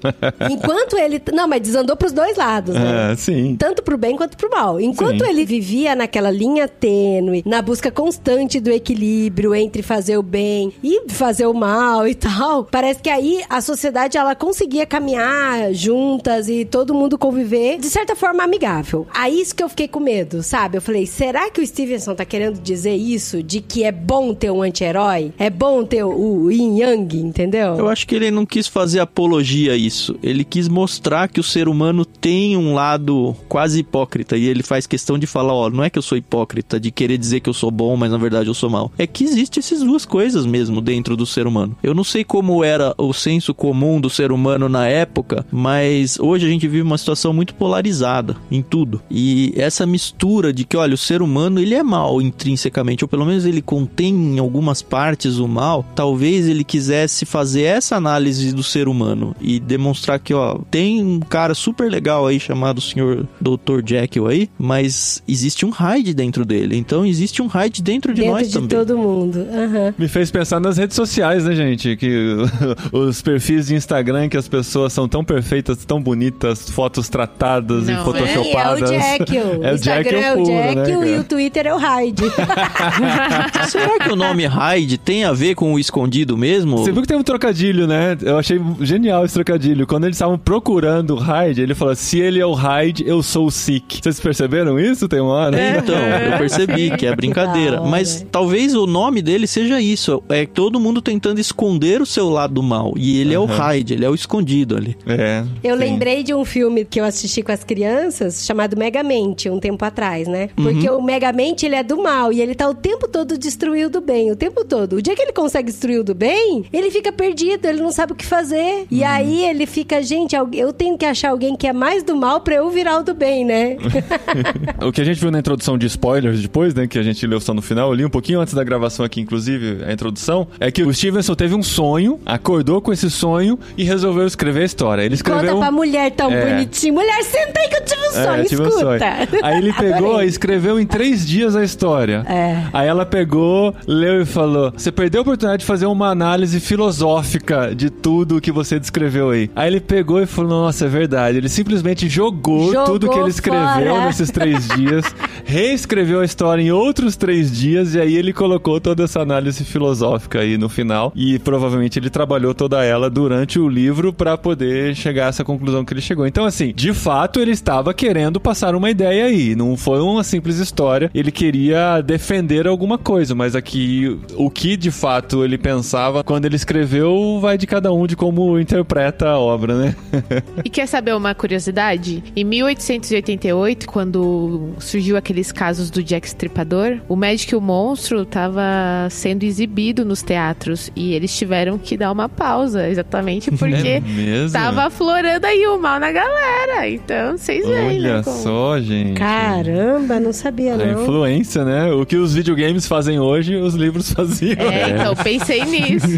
C: Enquanto ele. Não, mas desandou pros dois lados, né?
B: É, sim.
C: Tanto pro bem quanto pro mal. Enquanto
B: Sim.
C: ele vivia naquela linha tênue, na busca constante do equilíbrio entre fazer o bem e fazer o mal e tal, parece que aí a sociedade ela conseguia caminhar juntas e todo mundo conviver de certa forma amigável. Aí isso que eu fiquei com medo, sabe? Eu falei, será que o Stevenson tá querendo dizer isso? De que é bom ter um anti-herói? É bom ter o Yin Yang, entendeu?
E: Eu acho que ele não quis fazer apologia a isso. Ele quis mostrar que o ser humano tem um lado quase hipócrita. E ele faz questão de falar: ó, não é que eu sou hipócrita, de querer dizer que eu sou bom, mas na verdade eu sou mal. É que existe essas duas coisas mesmo dentro do ser humano. Eu não sei como era o senso comum do ser humano na época, mas hoje a gente vive uma situação muito polarizada em tudo. E essa mistura de que, olha, o ser humano ele é mal intrinsecamente, ou pelo menos ele contém em algumas partes o mal, talvez ele quisesse fazer essa análise do ser humano e demonstrar que, ó, tem um cara super legal aí chamado Sr. Dr. Jekyll aí, mas existe um Hyde dentro dele. Então existe um Hyde dentro de
C: Dentro
E: nós
C: de
E: também.
C: todo mundo. Aham.
B: Me fez pensar nas redes sociais, né, gente? Que os perfis de Instagram que as pessoas são tão perfeitas, tão bonitas, fotos tratadas
D: Não,
B: e
D: é.
B: photoshopadas.
C: É o Jekyll.
B: É o
C: Instagram
B: Jekyll
C: é o
B: puro,
C: Jekyll
B: né,
C: e o Twitter é o Hyde.
E: Será que o nome Hyde tem a ver com o escondido mesmo?
B: Você viu que tem um trocadilho, né? Eu achei genial esse trocadilho. Quando eles estavam procurando o Hyde, ele falou: se ele é o Hyde, eu sou o Sick. Vocês perceberam isso? Tem uma hora?
E: Então, eu percebi que é brincadeira. Mas talvez o nome dele seja isso. É todo mundo tentando esconder o seu lado mal. E ele é o Hyde, ele é o escondido ali.
B: É.
C: Eu
B: sim.
C: lembrei de um filme que eu assisti com as crianças, chamado Megamente, um tempo atrás, né? Porque o Megamente, ele é do mal e ele tá o tempo todo destruindo do bem, o tempo todo. O dia que ele consegue destruir o do bem, ele fica perdido, ele não sabe o que fazer. E aí ele fica, gente, eu tenho que achar alguém que é mais do mal pra eu virar o do bem, né?
B: O que a gente viu na introdução de spoilers depois, né? Que a gente leu só no final, eu li um pouquinho antes da gravação aqui, inclusive, a introdução, é que o Stevenson teve um sonho, acordou com esse sonho e resolveu escrever a história. Ele escreveu.
C: Conta pra mulher tão
B: É.
C: bonitinha. Mulher, senta aí que eu tive um sonho,
B: É, tive um
C: escuta.
B: sonho. Aí ele pegou e escreveu em três dias a história.
C: É.
B: Aí ela pegou, leu e falou: Você perdeu a oportunidade de fazer uma análise filosófica de tudo que você descreveu aí. Aí ele pegou e falou: Nossa, é verdade. Ele simplesmente jogou,
C: Jogou
B: tudo que ele escreveu
C: fora.
B: Nesses três dias, reescreveu a história em outros três dias, e aí ele colocou toda essa análise filosófica aí no final. E provavelmente ele trabalhou toda ela durante o livro pra poder chegar a essa conclusão que ele chegou. Então, assim, de fato, ele estava querendo passar uma ideia aí. Não foi uma simples história. Ele queria defender alguma coisa, mas aqui o que de fato ele pensava quando ele escreveu vai de cada um de como interpreta a obra, né?
D: E quer saber uma curiosidade? Em 1888, quando surgiu aqueles casos do Jack Stripador, o Médico e o Monstro estava sendo exibido nos teatros e eles tiveram que dar uma pausa, exatamente porque
B: É mesmo?
D: tava aflorando aí o mal na galera. Então, vocês veem, né?
B: Olha
D: como-
B: só, gente.
C: Caramba, não sabia
B: A
C: não.
B: influência, né? O que os videogames fazem hoje, os livros faziam.
D: É, então, pensei nisso.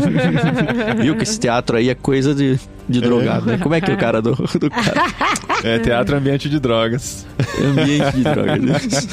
E: Viu que esse teatro aí é coisa de, de drogado, né? Como é que é o cara do, do cara?
B: É teatro ambiente de drogas.
E: Ambiente de drogas.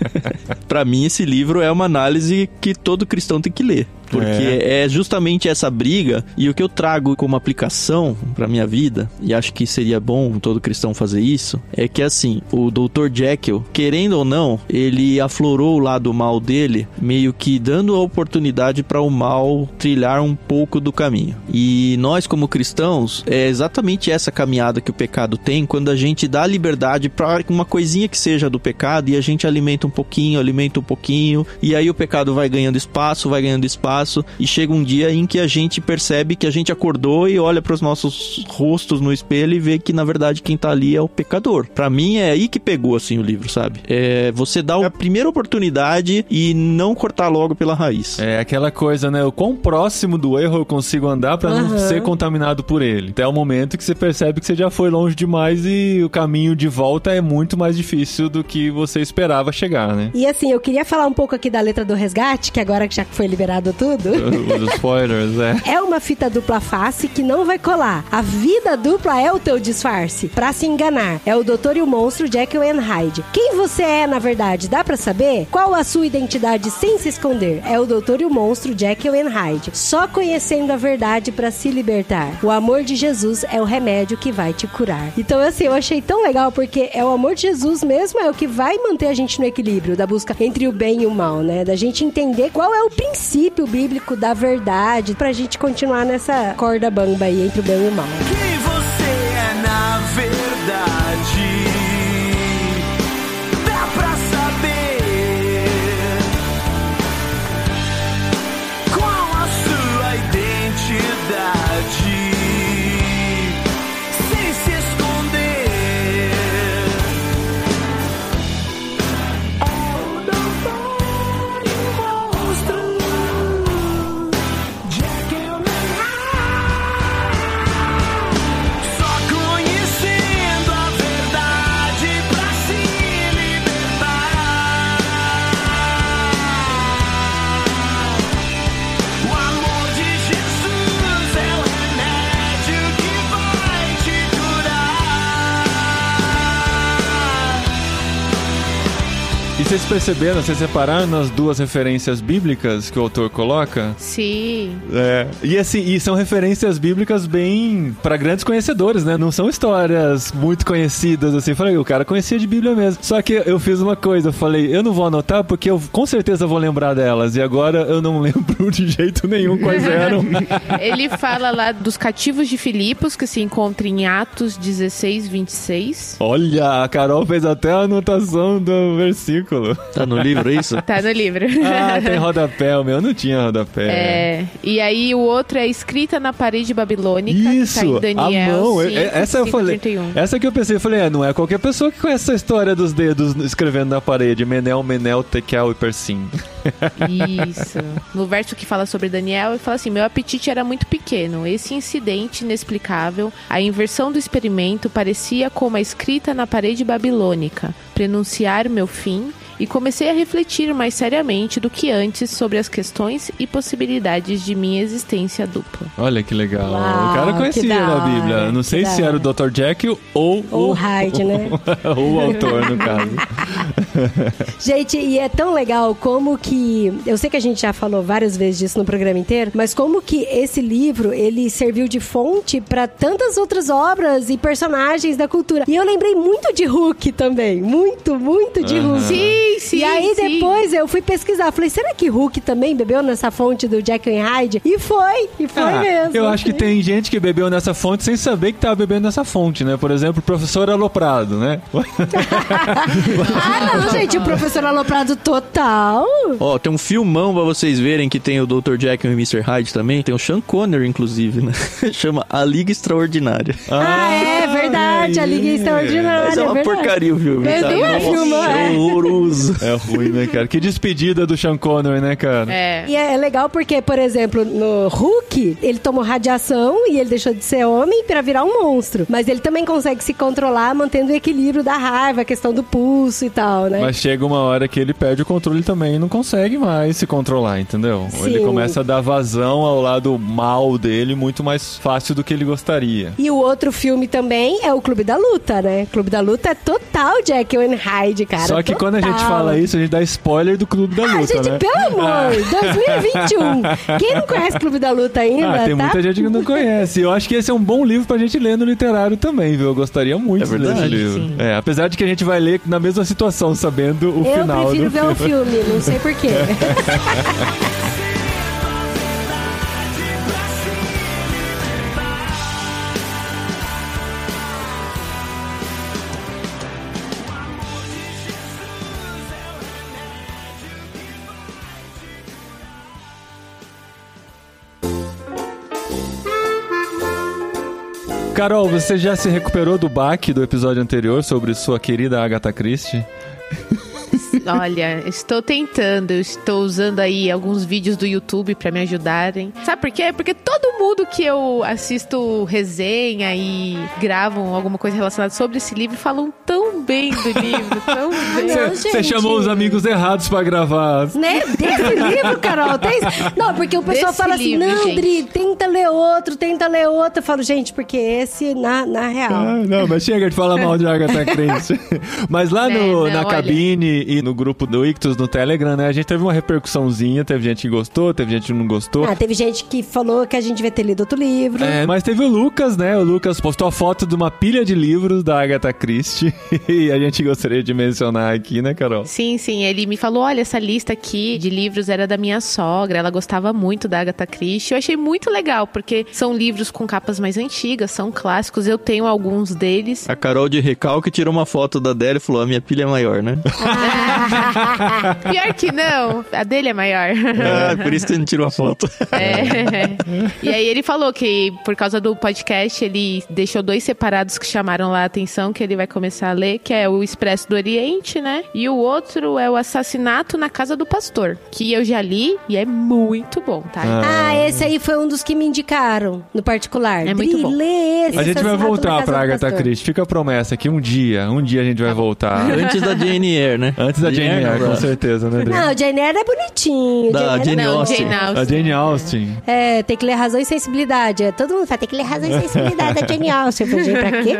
E: pra mim, esse livro é uma análise que todo cristão tem que ler. Porque é. justamente essa briga e o que eu trago como aplicação pra minha vida, e acho que seria bom todo cristão fazer isso, é que assim, o Dr. Jekyll, querendo ou não, ele aflorou o lado mal dele, meio que dando a oportunidade para o mal trilhar um pouco do caminho. E nós como cristãos, é exatamente essa caminhada que o pecado tem quando a gente dá liberdade para uma coisinha que seja do pecado e a gente alimenta um pouquinho, alimenta um pouquinho, e aí o pecado vai ganhando espaço, vai ganhando espaço e chega um dia em que a gente percebe que a gente acordou e olha para os nossos rostos no espelho e vê que na verdade quem tá ali é o pecador. Para mim é aí que pegou assim o livro, sabe? É você dar a primeira oportunidade e não cortar logo pela raiz.
B: É aquela coisa, né? O quão próximo do erro eu consigo andar pra não
C: Aham.
B: ser contaminado por ele. Até o momento que você percebe que você já foi longe demais e o caminho de volta é muito mais difícil do que você esperava chegar, né?
C: E assim, eu queria falar um pouco aqui da letra do resgate, que agora que já foi liberado tudo.
B: Os spoilers, é.
C: É uma fita dupla face que não vai colar. A vida dupla é o teu disfarce. Pra se enganar. É o doutor e o monstro Jekyll and Hyde. Quem você é, na verdade, dá pra saber? Qual a sua identidade sem se esconder? É o doutor e o monstro Jekyll and Hyde. Só conhecendo a verdade pra se libertar. O amor de Jesus é o remédio que vai te curar. Então, assim, eu achei tão legal porque é o amor de Jesus mesmo é o que vai manter a gente no equilíbrio da busca entre o bem e o mal, né? Da gente entender qual é o princípio bíblico da verdade pra gente continuar nessa corda bamba aí entre o bem e o mal.
B: Vocês perceberam, vocês repararam nas duas referências bíblicas que o autor coloca?
D: Sim.
B: É. E assim, e são referências bíblicas bem pra grandes conhecedores, né? Não são histórias muito conhecidas assim. Falei, o cara conhecia de Bíblia mesmo. Só que eu fiz uma coisa, eu falei, eu não vou anotar porque eu com certeza vou lembrar delas. E agora eu não lembro de jeito nenhum quais eram.
D: Ele fala lá dos cativos de Filipos, que se encontra em Atos 16, 26.
B: Olha, a Carol fez até a anotação do versículo.
E: Tá no livro isso?
D: Tá no livro.
B: Ah, tem rodapé, o meu não tinha rodapé.
D: É, e aí o outro é escrita na parede babilônica,
B: Isso,
D: que tá Daniel
B: a mão.
D: 5,
B: É- essa eu
D: 5,
B: falei.
D: 31.
B: Essa que eu pensei, eu falei, é, não é qualquer pessoa que conhece essa história dos dedos escrevendo na parede. Menel, Menel, Tekel e Persim.
D: Isso. No verso que fala sobre Daniel, ele fala assim: Meu apetite era muito pequeno. Esse incidente inexplicável, a inversão do experimento, parecia como a escrita na parede babilônica, prenunciar meu fim. E comecei a refletir mais seriamente do que antes sobre as questões e possibilidades de minha existência dupla.
B: Olha que legal.
C: Uau,
B: o cara conhecia na Bíblia. Não sei se era o. Dr. Jekyll ou,
C: Ou
B: o
C: Hyde, né?
B: ou o autor, no caso.
C: Gente, e é tão legal como que. Eu sei que a gente já falou várias vezes disso no programa inteiro, mas como que esse livro ele serviu de fonte pra tantas outras obras e personagens da cultura. E eu lembrei muito de Hulk também. Muito, muito de
B: Aham.
C: Hulk.
D: Sim, sim.
C: e aí
D: sim.
C: depois eu fui pesquisar. Falei, será que Hulk também bebeu nessa fonte do Jack and Hyde? E foi, e foi
B: Ah,
C: mesmo.
B: Eu acho que tem gente que bebeu nessa fonte sem saber que tava bebendo nessa fonte, né? Por exemplo, o professor Aloprado, né?
C: Ah, não, gente, o professor Aloprado total.
E: Ó, tem um filmão pra vocês verem que tem o Dr. Jekyll e o Mr. Hyde também. Tem o Sean Connery, inclusive, né? Chama A Liga Extraordinária.
C: Ah, é verdade, a Liga Extraordinária.
E: Mas é uma
C: verdade.
E: porcaria o filme.
C: Mas
E: tá?
C: é
E: Nossa,
C: filme, é.
E: é
B: É ruim, né, cara? Que despedida do Sean Connery, né, cara?
D: É.
C: E é legal porque, por exemplo, no Hulk, ele tomou radiação e ele deixou de ser homem pra virar um monstro. Mas ele também consegue se controlar mantendo o equilíbrio da raiva, a questão do pulso e tal, né?
B: Mas chega uma hora que ele perde o controle também e não consegue mais se controlar, entendeu?
C: Sim.
B: Ele começa a dar vazão ao lado mal dele muito mais fácil do que ele gostaria.
C: E o outro filme também é o Clube da Luta, né? Clube da Luta é total and Hyde, cara.
B: Só que quando a gente
C: total.
B: Fala fala isso, a gente dá spoiler do Clube da
C: Ah,
B: Luta,
C: gente,
B: né?
C: pelo amor, 2021. Quem não conhece Clube da Luta ainda,
B: Ah, tem
C: tá?
B: muita gente que não conhece. Eu acho que esse é um bom livro pra gente ler no literário também, viu? Eu gostaria muito
E: É
B: de ler esse
E: verdade,
B: livro.
E: sim.
B: É, apesar de que a gente vai ler na mesma situação, sabendo o
C: Eu
B: final
C: prefiro
B: do
C: ver o filme, não sei porquê.
B: Carol, você já se recuperou do baque do episódio anterior sobre sua querida Agatha Christie?
D: Olha, estou tentando, eu estou usando aí alguns vídeos do YouTube pra me ajudarem. Sabe por quê? Porque todo mundo que eu assisto resenha e gravam alguma coisa relacionada sobre esse livro falam tão bem do livro, tão bem.
C: Não,
B: Você chamou os amigos errados pra gravar.
C: Né? Desse livro, Carol, tem... Não, porque o pessoal
D: Desse
C: fala assim,
D: livro,
C: não,
D: gente.
C: Dri, tenta ler outro, tenta ler outro. Eu falo, gente, porque esse, na, na real...
B: Ah, não, mas chega de falar mal de Agatha Christie. mas lá
D: É,
B: no,
D: não,
B: na
D: olha.
B: cabine e no grupo do Ictus no Telegram, né, a gente teve uma repercussãozinha, teve gente que gostou, teve gente que não gostou.
C: Ah, teve gente que falou que a gente devia ter lido outro livro.
B: É, mas teve o Lucas, né? O Lucas postou a foto de uma pilha de livros da Agatha Christie e a gente gostaria de mencionar aqui, né, Carol?
D: Sim, sim, ele me falou, olha, essa lista aqui de livros era da minha sogra, ela gostava muito da Agatha Christie. Eu achei muito legal, porque são livros com capas mais antigas, são clássicos, eu tenho alguns deles.
E: A Carol de recalque tirou uma foto da dela e falou: a minha pilha é maior, né?
D: Pior que não, a dele é maior.
E: ah, por isso que ele tirou a foto.
D: É. E aí ele falou que por causa do podcast ele deixou dois separados que chamaram lá a atenção que ele vai começar a ler, que é o Expresso do Oriente, né? E o outro é o Assassinato na Casa do Pastor, que eu já li e é muito bom, tá?
C: Ah, esse aí foi um dos que me indicaram, no particular.
D: É muito
C: Dri,
D: bom.
C: lê esse,
B: A gente vai voltar pra Agatha. Christie. Fica a promessa que um dia, um dia a gente vai voltar.
E: Antes da Jane Eyre, né?
B: Antes da Jane Eyre, com
E: da-
B: certeza, né, Adri?
C: Não, Jane Eyre é bonitinho.
E: Da
C: Jane Eyre
E: Jane
C: é
D: Não,
E: Austen.
D: Jane Austen.
B: A Jane Austen.
C: É, tem que ler razão e sensibilidade. É, Todo mundo fala, tem que ler razão e sensibilidade da Jane Austen. Eu falei, gente, pra quê?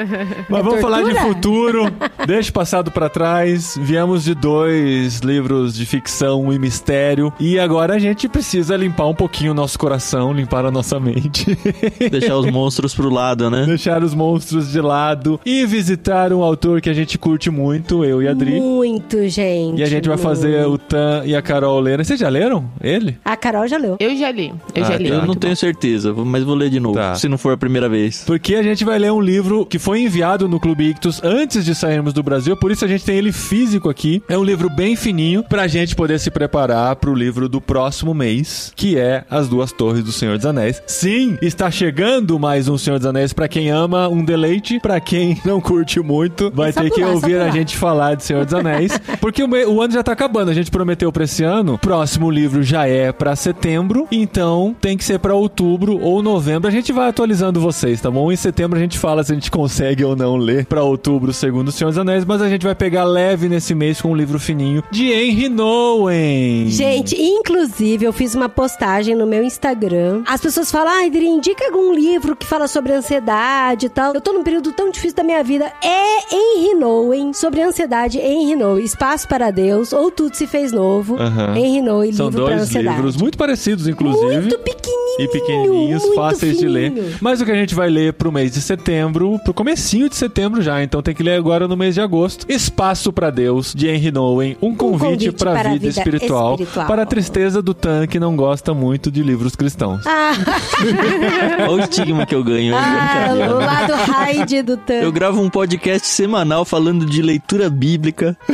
B: Mas
C: É
B: vamos falar de
C: tortura?
B: futuro. Deixa o passado pra trás. Viemos de dois livros de ficção e mistério. E agora a gente precisa limpar um pouquinho o nosso coração, limpar a nossa mente.
E: Deixar os monstros pro lado, né?
B: Deixar os monstros de lado e visitar um autor que a gente curte muito, eu e a Adri.
C: Muito, gente.
B: E a gente vai fazer o Tan e a Carol lerem. Vocês já leram ele?
C: A Carol já leu.
D: Eu já li, eu
B: Ah,
D: já li.
E: Eu não tenho
D: bom.
E: certeza, mas vou ler de novo,
B: Tá.
E: se não for a primeira vez.
B: Porque a gente vai ler um livro que foi enviado no Clube Ictus antes de sairmos do Brasil, por isso a gente tem ele físico aqui. É um livro bem fininho pra gente poder se preparar pro livro do próximo mês, que é As Duas Torres do Senhor dos Anéis. Sim, está chegando mais um Senhor dos Anéis pra quem ama um deleite, pra quem não curte muito, vai
C: É
B: ter que
C: pular,
B: ouvir a gente falar de Senhor dos Anéis, porque o, me- o ano já tá acabando. A gente prometeu pra esse ano, próximo livro já é pra setembro, então tem que ser pra outubro ou novembro. A gente vai atualizando vocês, tá bom? Em setembro a gente fala se a gente consegue ou não ler pra outubro, segundo o Senhor dos Anéis, mas a gente vai pegar leve nesse mês com um livro fininho de Henry Nowen.
C: Gente, inclusive, eu fiz uma postagem no meu Instagram. As pessoas falam, ai, Dri, indica algum livro que fala sobre ansiedade e tal. Eu tô num período tão difícil da minha vida. É Henry Nowen, sobre ansiedade, Henry Nowen. Espaço para Deus, ou Tudo se fez novo.
B: Aham.
C: Henry Nowen,
B: São
C: livro para
B: dois livros muito parecidos, inclusive.
C: Muito pequenininho.
B: e pequenininhos,
C: muito
B: fáceis de ler.
C: fininho.
B: Mas o que a gente vai ler pro mês de setembro, pro comecinho de setembro já, então tem que ler agora no mês de agosto. Espaço pra Deus, de Henry Nowen, um convite,
C: convite
B: pra
C: para a
B: vida,
C: vida
B: espiritual,
C: espiritual.
B: para a tristeza do Tan, que não gosta muito de livros cristãos.
C: Ah,
E: Olha o estigma que eu ganho.
C: ah, o lado Hyde do Tan.
E: Eu gravo um podcast semanal falando de leitura bíblica.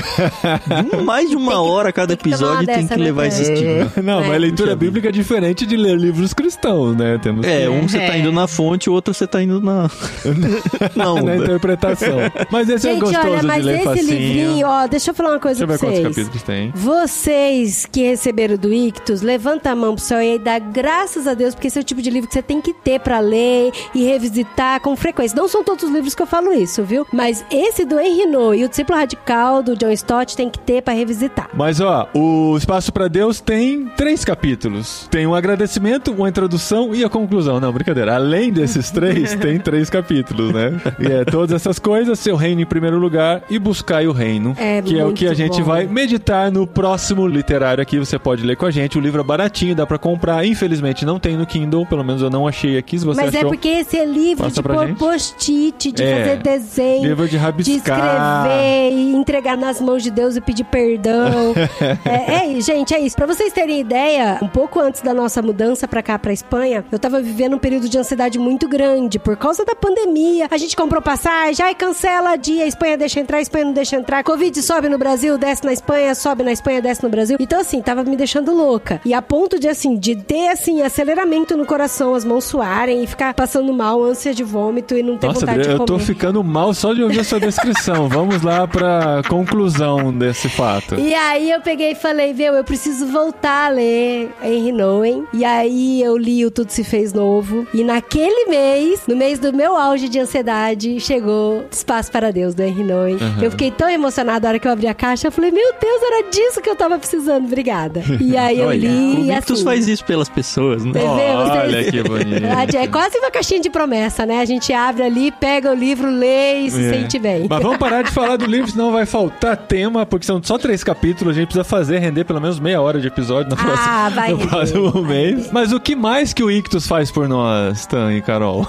E: Mais de uma hora cada episódio tem
C: dessa,
E: que
C: né,
E: levar
C: Tan?
E: esse estigma.
B: Não,
C: É.
B: mas leitura bíblica é diferente de ler livros cristãos, né? Temos
E: É, um você tá
D: É.
E: indo na fonte, o outro você tá indo na. na
B: na interpretação. Mas esse é
C: Gente,
B: gostoso
C: olha, mas
B: de ler
C: esse
B: facinho.
C: livrinho, ó, deixa eu falar uma coisa
B: Deixa eu
C: pra
B: ver quantos
C: vocês.
B: capítulos tem.
C: Vocês que receberam do Ictus, levanta a mão pro céu e dá graças a Deus, porque esse é o tipo de livro que você tem que ter pra ler e revisitar com frequência. Não são todos os livros que eu falo isso, viu? Mas esse do Henry No e o Discípulo Radical do John Stott tem que ter pra revisitar.
B: Mas ó, o Espaço pra Deus tem três capítulos. Tem um agradecimento, uma introdução e a conclusão. Não, brincadeira. Além desses três, tem três capítulos, né? E é todas essas coisas, seu reino em primeiro lugar e buscai o reino.
C: É
B: que é o que a gente
C: bom.
B: vai meditar no próximo literário aqui. Você pode ler com a gente. O livro é baratinho, dá pra comprar. Infelizmente não tem no Kindle, pelo menos eu não achei aqui. Se você
C: Mas é
B: achou,
C: porque esse é livro de pôr post-it, de
B: É,
C: fazer desenho.
B: livro de
C: de
B: rabiscar.
C: escrever e entregar nas mãos de Deus e pedir perdão. é, é isso, gente, é isso. Pra vocês terem ideia, um pouco antes da nossa mudança pra cá, pra Espanha, eu tava vivendo um período de ansiedade muito grande por causa da pandemia. A gente comprou passagem, ai, cancela dia, a Espanha deixa entrar, a Espanha não deixa entrar. Covid sobe no Brasil, desce na Espanha, sobe na Espanha, desce no Brasil. Então, assim, tava me deixando louca. E a ponto de, assim, de ter, assim, aceleramento no coração, as mãos suarem e ficar passando mal, ânsia de vômito e não ter
B: Nossa,
C: vontade
B: Adriana,
C: de
B: eu
C: comer.
B: tô ficando mal só de ouvir a sua descrição. Vamos lá pra conclusão desse fato.
C: E aí eu peguei e falei, meu, eu preciso voltar a ler Henry Nowen. E aí eu li o Tudo Se Fez Novo. E naquele mês, no mês do meu auge de ansiedade, chegou Espaço para Deus, do Henry Nowen. Eu fiquei tão emocionada na hora que eu abri a caixa. Eu falei, meu Deus, era disso que eu tava precisando. Obrigada. E aí eu
E: Olha,
C: li
E: o
C: e
E: Victus
C: assim...
E: faz isso pelas pessoas, né?
C: Entendeu?
B: Olha
C: Vocês-
B: que bonito.
C: É quase uma caixinha de promessa, né? A gente abre ali, pega o livro, lê e se
B: É.
C: sente bem.
B: Mas vamos parar de falar do livro, senão vai faltar tema, porque são só três capítulos, a gente precisa fazer render pelo menos meia hora de episódio no próximo,
C: Ah, vai
B: no
C: render,
B: próximo
C: vai
B: mês. Mas o que mais que o Ictus faz por nós, Tan e Carol?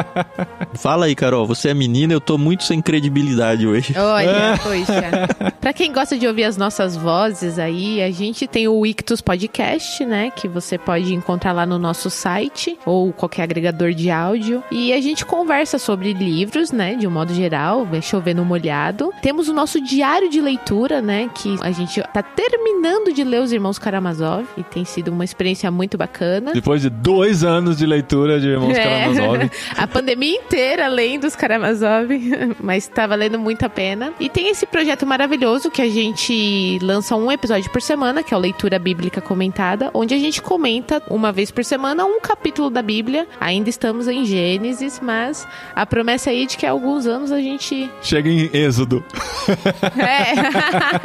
E: Fala aí, Carol, você é menina, eu tô muito sem credibilidade hoje.
D: Olha, poxa. Pra quem gosta de ouvir as nossas vozes aí, a gente tem o Ictus Podcast, né? Que você pode encontrar lá no nosso site ou qualquer agregador de áudio. E a gente conversa sobre livros, né? De um modo geral, vai no molhado. Temos o nosso diário de leitura, né? Que a gente tá terminando de ler Os Irmãos Karamazov e tem sido uma experiência muito bacana.
B: Depois de dois anos de leitura de Irmãos
D: É.
B: Karamazov.
D: A pandemia inteira lendo os Karamazov, mas tá valendo muito a pena. E tem esse projeto maravilhoso que a gente lança um episódio por semana, que é o Leitura Bíblica Comentada, onde a gente comenta uma vez por semana um capítulo da Bíblia. Ainda estamos em Gênesis, mas a promessa aí de que há alguns anos a gente.
B: Chega em Êxodo.
D: É.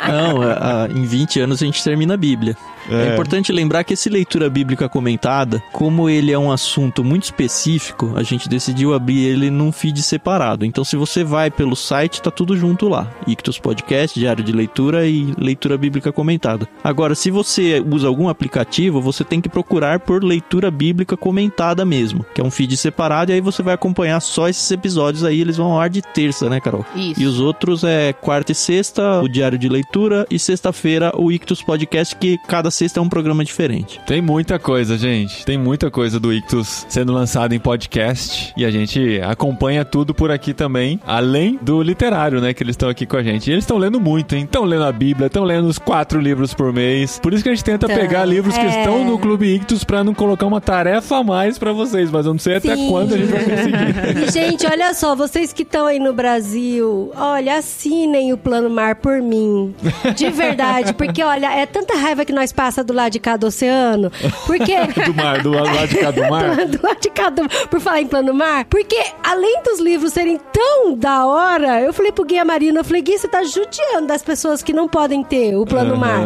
E: Não, a- a- em 20 anos a gente termina a Bíblia. É.
B: É.
E: importante lembrar que esse leitura bíblica comentada, como ele é um assunto muito específico, a gente decidiu abrir ele num feed separado. Então, se você vai pelo site, tá tudo junto lá. Ictus Podcast, Diário de Leitura e Leitura Bíblica Comentada. Agora, se você usa algum aplicativo, você tem que procurar por Leitura Bíblica Comentada mesmo, que é um feed separado, e aí você vai acompanhar só esses episódios aí, eles vão ao ar de terça, né, Carol?
D: Isso.
E: E os outros é quarta e sexta, o Diário de Leitura, e sexta-feira o Ictus Podcast, que cada sexta é um programa diferente.
B: Tem muita coisa, gente. Tem muita coisa do Ictus sendo lançado em podcast. E a gente acompanha tudo por aqui também. Além do literário, né? Que eles estão aqui com a gente. E eles estão lendo muito, hein? Estão lendo a Bíblia, estão lendo os quatro livros por mês. Por isso que a gente tenta
C: Então,
B: pegar livros que
C: é.
B: estão no Clube Ictus pra não colocar uma tarefa a mais pra vocês. Mas eu não sei até
C: Sim.
B: quando a gente vai conseguir.
C: E, gente, olha só, vocês que estão aí no Brasil, olha, assinem o Plano Mar por mim. De verdade. Porque, olha, é tanta raiva que nós passa do lado de cada oceano. Porque.
B: do mar, do lado de cá do mar.
C: do lado de cada. Por falar em plano mar. Porque, além dos livros serem tão da hora, eu falei pro Guia Marino, eu falei, Gui, você tá judiando das pessoas que não podem ter o plano mar.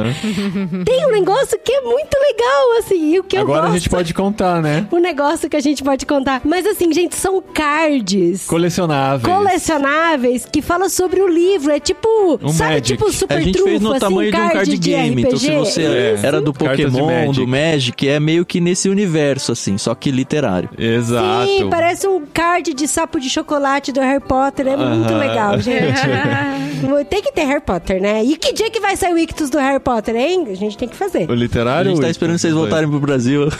C: Tem um negócio que é muito legal, assim, e o que eu
B: Agora
C: gosto.
B: a gente pode contar, né?
C: O negócio que a gente pode contar. Mas assim, gente, são cards.
B: Colecionáveis.
C: Colecionáveis que fala sobre o livro. É tipo.
B: Um
C: sabe,
B: Magic.
C: tipo super
E: a gente fez no
C: assim,
E: tamanho de um card game. Então, se
C: RPG.
E: você
B: É.
E: era do Pokémon,
B: Magic.
E: do Magic, é meio que nesse universo, assim, só que literário.
B: Exato.
C: Sim, parece um card de sapo de chocolate do Harry Potter. É muito
B: Aham.
C: legal, gente. tem que ter Harry Potter, né? E que dia que vai sair o Ictus do Harry Potter, hein? A gente tem que fazer.
B: O
E: A
B: literário.
E: gente tá esperando vocês voltarem pro Brasil.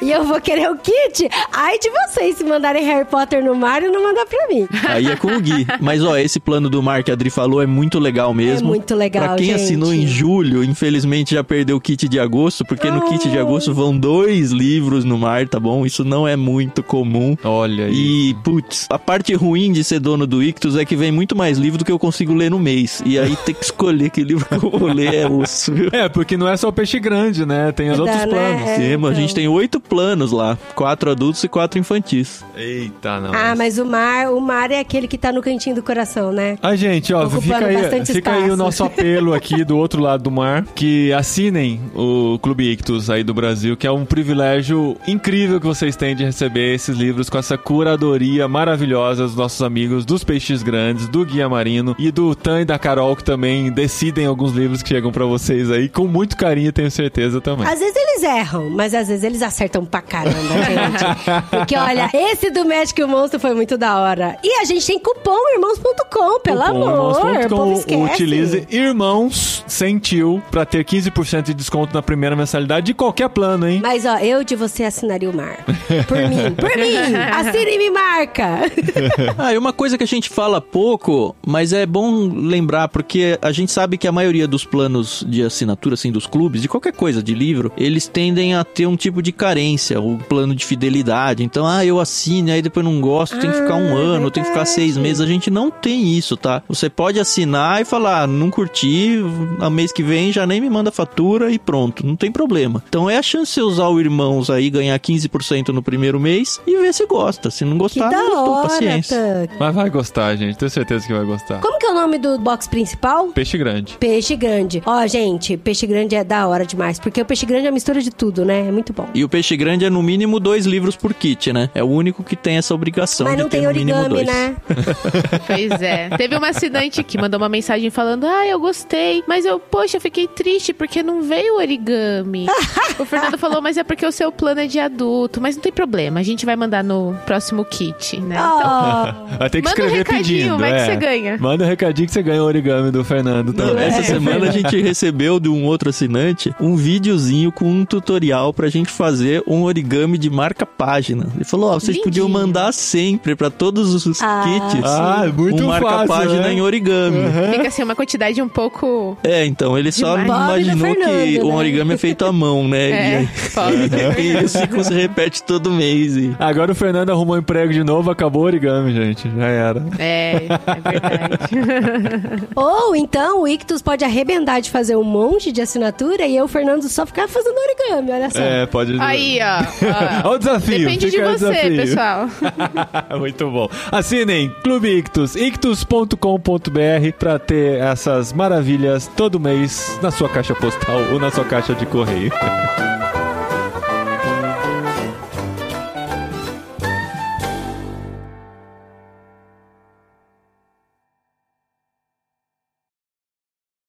C: E eu vou querer o kit. Ai de vocês se mandarem Harry Potter no mar e não mandar pra mim.
E: Aí é com o Gui. Mas, ó, esse plano do mar que a Adri falou é muito legal mesmo.
C: É muito legal,
E: Pra quem
C: gente.
E: assinou em julho, infelizmente já perdeu o kit de agosto, porque no kit de agosto vão dois livros no mar, tá bom? Isso não é muito comum.
B: Olha aí.
E: E, putz, a parte ruim de ser dono do Ictus é que vem muito mais livro do que eu consigo ler no mês. E aí ter que escolher que livro que eu vou ler é osso, viu?
B: É, porque não é só o peixe grande, né? Tem os outros
C: né?
B: planos.
C: É,
E: Sim, mas a
C: então.
E: gente tem oito planos lá. Quatro adultos e quatro infantis.
B: Eita, não.
C: Ah, mas o mar, o mar é aquele que tá no cantinho do coração, né?
B: Ah, gente, ó,
C: Ocupando
B: fica aí, fica aí o nosso apelo aqui do outro lado do mar, que assinem o Clube Ictus aí do Brasil, que é um privilégio incrível que vocês têm de receber esses livros com essa curadoria maravilhosa dos nossos amigos dos Peixes Grandes, do Guia Marino e do Tan e da Carol, que também decidem alguns livros que chegam pra vocês aí, com muito carinho, tenho certeza também.
C: Às vezes eles erram, mas às vezes eles acertam pra caramba, gente. Porque, olha, esse do Magic o Monstro foi muito da hora. E a gente tem cupom irmãos.com, pelo
B: Cupom
C: amor. O
B: irmãos.com,
C: povo esquece.
B: utilize irmãos sem tio pra ter 15% de desconto na primeira mensalidade de qualquer plano, hein?
C: Mas, ó, eu de você assinaria o mar. Por mim, por mim. Assine e me marca.
E: Ah, e uma coisa que a gente fala pouco, mas é bom lembrar, porque a gente sabe que a maioria dos planos de assinatura, assim, dos clubes, de qualquer coisa, de livro, eles tendem a ter um tipo de carência, o plano de fidelidade. Então, ah, eu assino, aí depois não gosto, tem que ficar um
C: Ah,
E: ano, tem que ficar seis meses. A gente não tem isso, tá? Você pode assinar e falar, ah, não curti, a mês que vem já nem me manda fatura e pronto, não tem problema. Então é a chance de você usar o Irmãos aí, ganhar 15% no primeiro mês e ver se gosta. Se não gostar, não gostou,
C: hora,
E: paciência.
C: Tuck.
B: Mas vai gostar, gente. Tenho certeza que vai gostar.
C: Como que o nome do box principal?
B: Peixe grande.
C: Peixe grande. Ó, gente, peixe grande é da hora demais, porque o peixe grande é a mistura de tudo, né? É muito bom.
E: E o peixe grande é no mínimo dois livros por kit, né? É o único que tem essa obrigação
C: Mas
E: de
C: não
E: ter
C: tem origami,
E: dois.
C: né?
D: Pois é. Teve uma assinante que mandou uma mensagem falando: Ah, eu gostei, mas eu, poxa, fiquei triste porque não veio origami. o Fernando falou, mas é porque o seu plano é de adulto. Mas não tem problema, a gente vai mandar no próximo kit, né? Então,
C: Ó,
B: Vai ter que
D: Manda um
B: escrever
D: recadinho,
B: pedindo.
D: vai que
B: é.
D: você ganha.
B: Manda um recadinho que você ganha o origami do Fernando
E: Não,
B: também.
E: essa
C: É.
E: semana a gente recebeu de um outro assinante um videozinho com um tutorial pra gente fazer um origami de marca página. Ele falou: Ó, vocês
D: Lindinho.
E: podiam mandar sempre pra todos os
C: Ah,
E: kits
B: Ah, muito
E: um marca
B: fácil,
E: página
B: né?
E: em origami.
D: Fica assim, uma quantidade um pouco.
E: É, então, ele só imaginou que
C: Fernando,
E: o
C: né?
E: origami é feito à mão, né?
D: É,
E: E
D: pobre.
E: aí, e esse ciclo se repete todo mês. E...
B: Agora o Fernando arrumou emprego de novo, acabou o origami, gente. Já era.
D: É, é verdade.
C: Ou então o Ictus pode arrebentar de fazer um monte de assinatura e eu, Fernando, só ficar fazendo origami, olha só.
B: É, pode.
D: Aí, ó. ó.
B: Olha o desafio.
D: Depende de você,
B: desafio.
D: pessoal.
B: Muito bom. Assinem Clube Ictus, ictus.com.br pra ter essas maravilhas todo mês na sua caixa postal ou na sua caixa de correio.